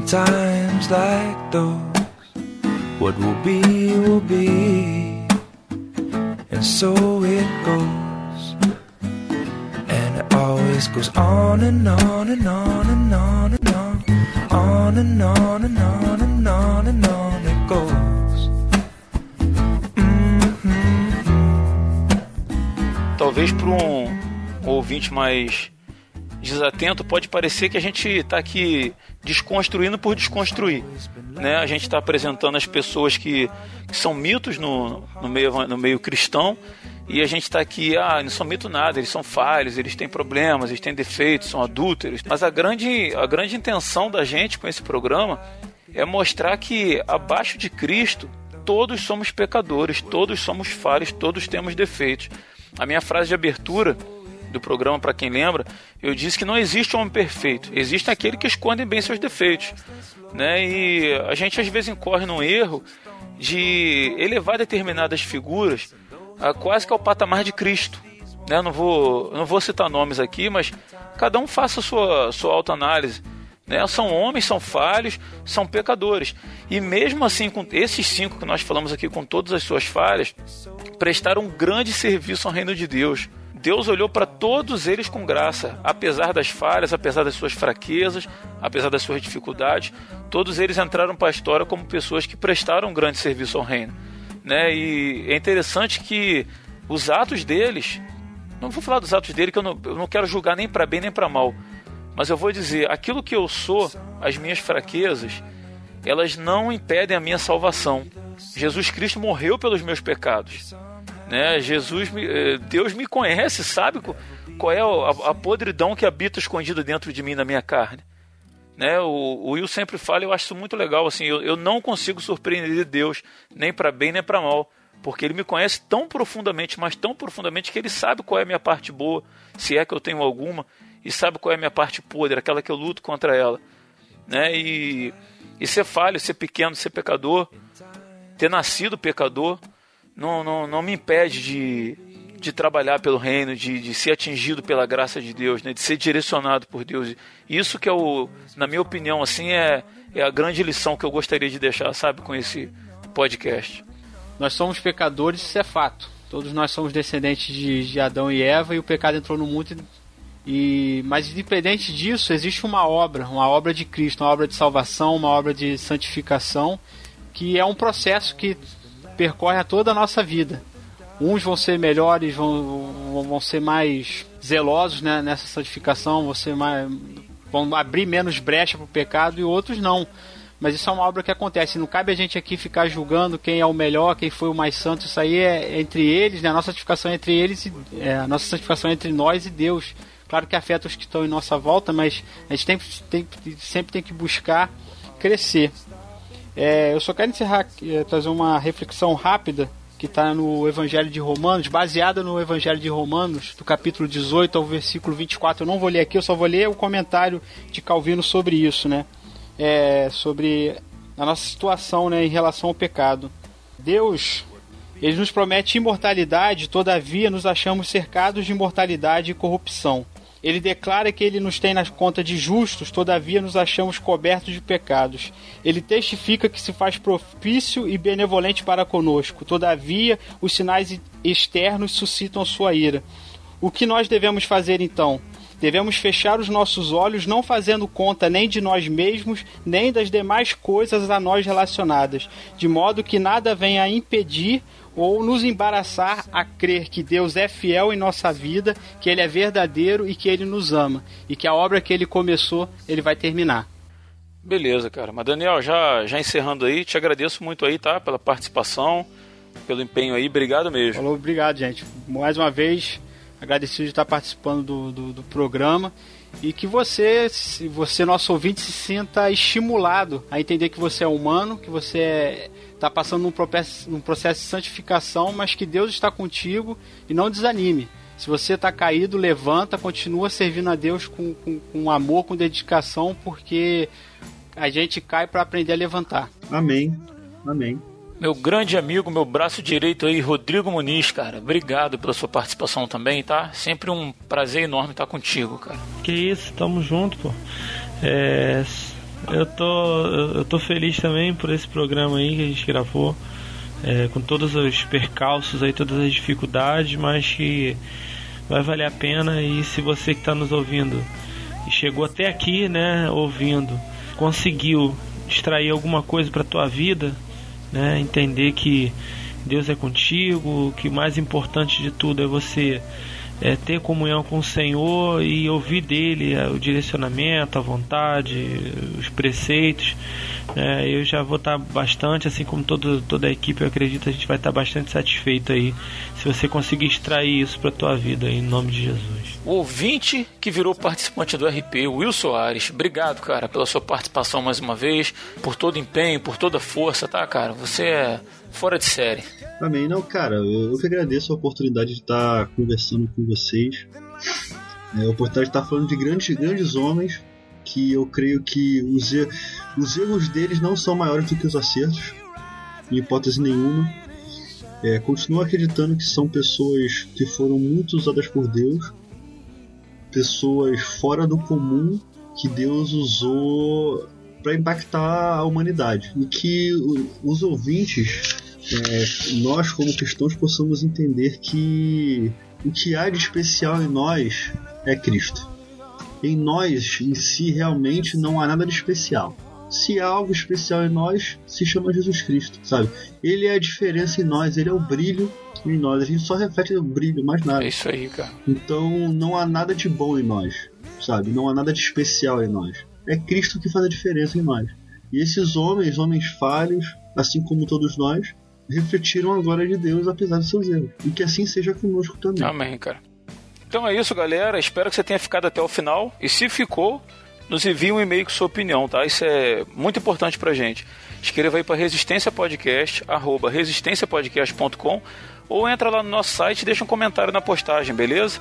Times like those, what will be, will be, and so it goes. And it always goes on and on and on and on and on, on and on and on and on and on it goes. Mhm. talvez para um ouvinte mais desatento pode parecer que a gente está aqui desconstruindo por desconstruir, né? A gente está apresentando as pessoas que, que são mitos no, no, meio, no meio cristão e a gente está aqui, ah, não são mito nada, eles são falhos, eles têm problemas, eles têm defeitos, são adúlteros. Mas a grande, a grande intenção da gente com esse programa é mostrar que abaixo de Cristo todos somos pecadores, todos somos falhos, todos temos defeitos. A minha frase de abertura do programa, para quem lembra, eu disse que não existe homem perfeito, existe aquele que esconde bem seus defeitos. Né? E a gente às vezes incorre num erro de elevar determinadas figuras a quase que ao patamar de Cristo. Né? Não, vou, não vou citar nomes aqui, mas cada um faça a sua, sua autoanálise. Né? São homens, são falhos, são pecadores. E mesmo assim, com esses cinco que nós falamos aqui, com todas as suas falhas, prestaram um grande serviço ao reino de Deus. Deus olhou para todos eles com graça, apesar das falhas, apesar das suas fraquezas, apesar das suas dificuldades, todos eles entraram para a história como pessoas que prestaram um grande serviço ao reino. Né? E é interessante que os atos deles, não vou falar dos atos dele que eu não, eu não quero julgar nem para bem nem para mal, mas eu vou dizer, aquilo que eu sou, as minhas fraquezas, elas não impedem a minha salvação. Jesus Cristo morreu pelos meus pecados. Né? Jesus, eh, Deus me conhece, sabe qual é a, a podridão que habita escondida dentro de mim, na minha carne. Né? O, o Will sempre fala, eu acho isso muito legal. Assim, eu, eu não consigo surpreender Deus, nem para bem nem para mal, porque Ele me conhece tão profundamente, mas tão profundamente que Ele sabe qual é a minha parte boa, se é que eu tenho alguma, e sabe qual é a minha parte podre, aquela que eu luto contra ela. Né? E, e ser falho, ser pequeno, ser pecador, ter nascido pecador, não, não, não me impede de, de trabalhar pelo reino, de, de ser atingido pela graça de Deus, né? de ser direcionado por Deus. Isso que é o, na minha opinião, assim, é, é a grande lição que eu gostaria de deixar, sabe, com esse podcast. Nós somos pecadores, isso é fato. Todos nós somos descendentes de, de Adão e Eva e o pecado entrou no mundo e, mas independente disso, existe uma obra, uma obra de Cristo, uma obra de salvação, uma obra de santificação, que é um processo que percorre a toda a nossa vida. Uns vão ser melhores, vão, vão ser mais zelosos né, nessa santificação, vão, ser mais, vão abrir menos brecha para o pecado e outros não. Mas isso é uma obra que acontece. Não cabe a gente aqui ficar julgando quem é o melhor, quem foi o mais santo. Isso aí é entre eles, né? A nossa santificação é entre eles, e, é, a nossa santificação é entre nós e Deus. Claro que afeta os que estão em nossa volta, mas a gente tem, tem, sempre tem que buscar crescer. É, eu só quero encerrar, é, trazer uma reflexão rápida que está no Evangelho de Romanos, baseada no Evangelho de Romanos, do capítulo 18 ao versículo 24. Eu não vou ler aqui, eu só vou ler o comentário de Calvino sobre isso, né? É, sobre a nossa situação né, em relação ao pecado. Deus, ele nos promete imortalidade, todavia nos achamos cercados de imortalidade e corrupção. Ele declara que ele nos tem na conta de justos, todavia nos achamos cobertos de pecados. Ele testifica que se faz propício e benevolente para conosco, todavia os sinais externos suscitam sua ira. O que nós devemos fazer então? Devemos fechar os nossos olhos, não fazendo conta nem de nós mesmos, nem das demais coisas a nós relacionadas, de modo que nada venha a impedir ou nos embaraçar a crer que Deus é fiel em nossa vida, que Ele é verdadeiro e que Ele nos ama, e que a obra que Ele começou, Ele vai terminar. Beleza, cara. Mas Daniel, já, já encerrando aí, te agradeço muito aí, tá? Pela participação, pelo empenho aí, obrigado mesmo. Falou, obrigado, gente. Mais uma vez, agradecido de estar participando do, do, do programa e que você, se você, nosso ouvinte, se sinta estimulado a entender que você é humano, que você é está passando num processo, num processo de santificação, mas que Deus está contigo e não desanime. Se você está caído, levanta, continua servindo a Deus com, com, com amor, com dedicação, porque a gente cai para aprender a levantar. Amém. Amém. Meu grande amigo, meu braço direito aí, Rodrigo Muniz, cara. Obrigado pela sua participação também, tá? Sempre um prazer enorme estar contigo, cara. Que isso, tamo junto, pô. É, eu tô, eu tô feliz também por esse programa aí que a gente gravou, é, com todos os percalços aí, todas as dificuldades, mas que vai valer a pena. E se você que está nos ouvindo e chegou até aqui, né, ouvindo, conseguiu extrair alguma coisa para tua vida, né, entender que Deus é contigo, que mais importante de tudo é você é, ter comunhão com o Senhor e ouvir dele é, o direcionamento, a vontade, os preceitos, é, eu já vou estar bastante, assim como todo, toda a equipe, eu acredito, a gente vai estar bastante satisfeito aí se você conseguir extrair isso para tua vida em nome de Jesus. O ouvinte que virou participante do RP, o Will Soares, obrigado, cara, pela sua participação mais uma vez, por todo o empenho, por toda a força, tá, cara? Você é fora de série. Amém. Não, cara, eu, eu que agradeço a oportunidade de estar conversando com vocês. É, a oportunidade de estar falando de grandes, grandes homens que eu creio que os, er- os erros deles não são maiores do que os acertos, em hipótese nenhuma. É, continuo acreditando que são pessoas que foram muito usadas por Deus, pessoas fora do comum que Deus usou para impactar a humanidade e que os ouvintes é, nós como cristãos possamos entender que o que há de especial em nós é Cristo. Em nós, em si, realmente não há nada de especial. Se há algo especial em nós, se chama Jesus Cristo, sabe? Ele é a diferença em nós, ele é o brilho em nós. A gente só reflete o brilho, mais nada. É isso aí, cara. Então não há nada de bom em nós, sabe? Não há nada de especial em nós. É Cristo que faz a diferença em nós. E esses homens, homens falhos, assim como todos nós, refletiram a glória de Deus apesar dos seus erros. E que assim seja conosco também. Amém, cara. Então é isso, galera. Espero que você tenha ficado até o final. E se ficou, nos envie um e-mail com sua opinião, tá? Isso é muito importante pra gente. Escreva aí para Resistência Podcast, arroba resistenciapodcast.com ou entra lá no nosso site e deixa um comentário na postagem, beleza?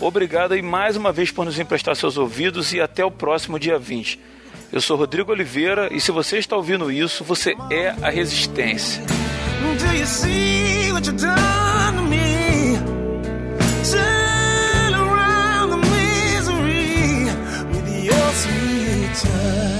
Obrigado aí mais uma vez por nos emprestar seus ouvidos e até o próximo dia 20. Eu sou Rodrigo Oliveira e se você está ouvindo isso, você é a Resistência. Do return.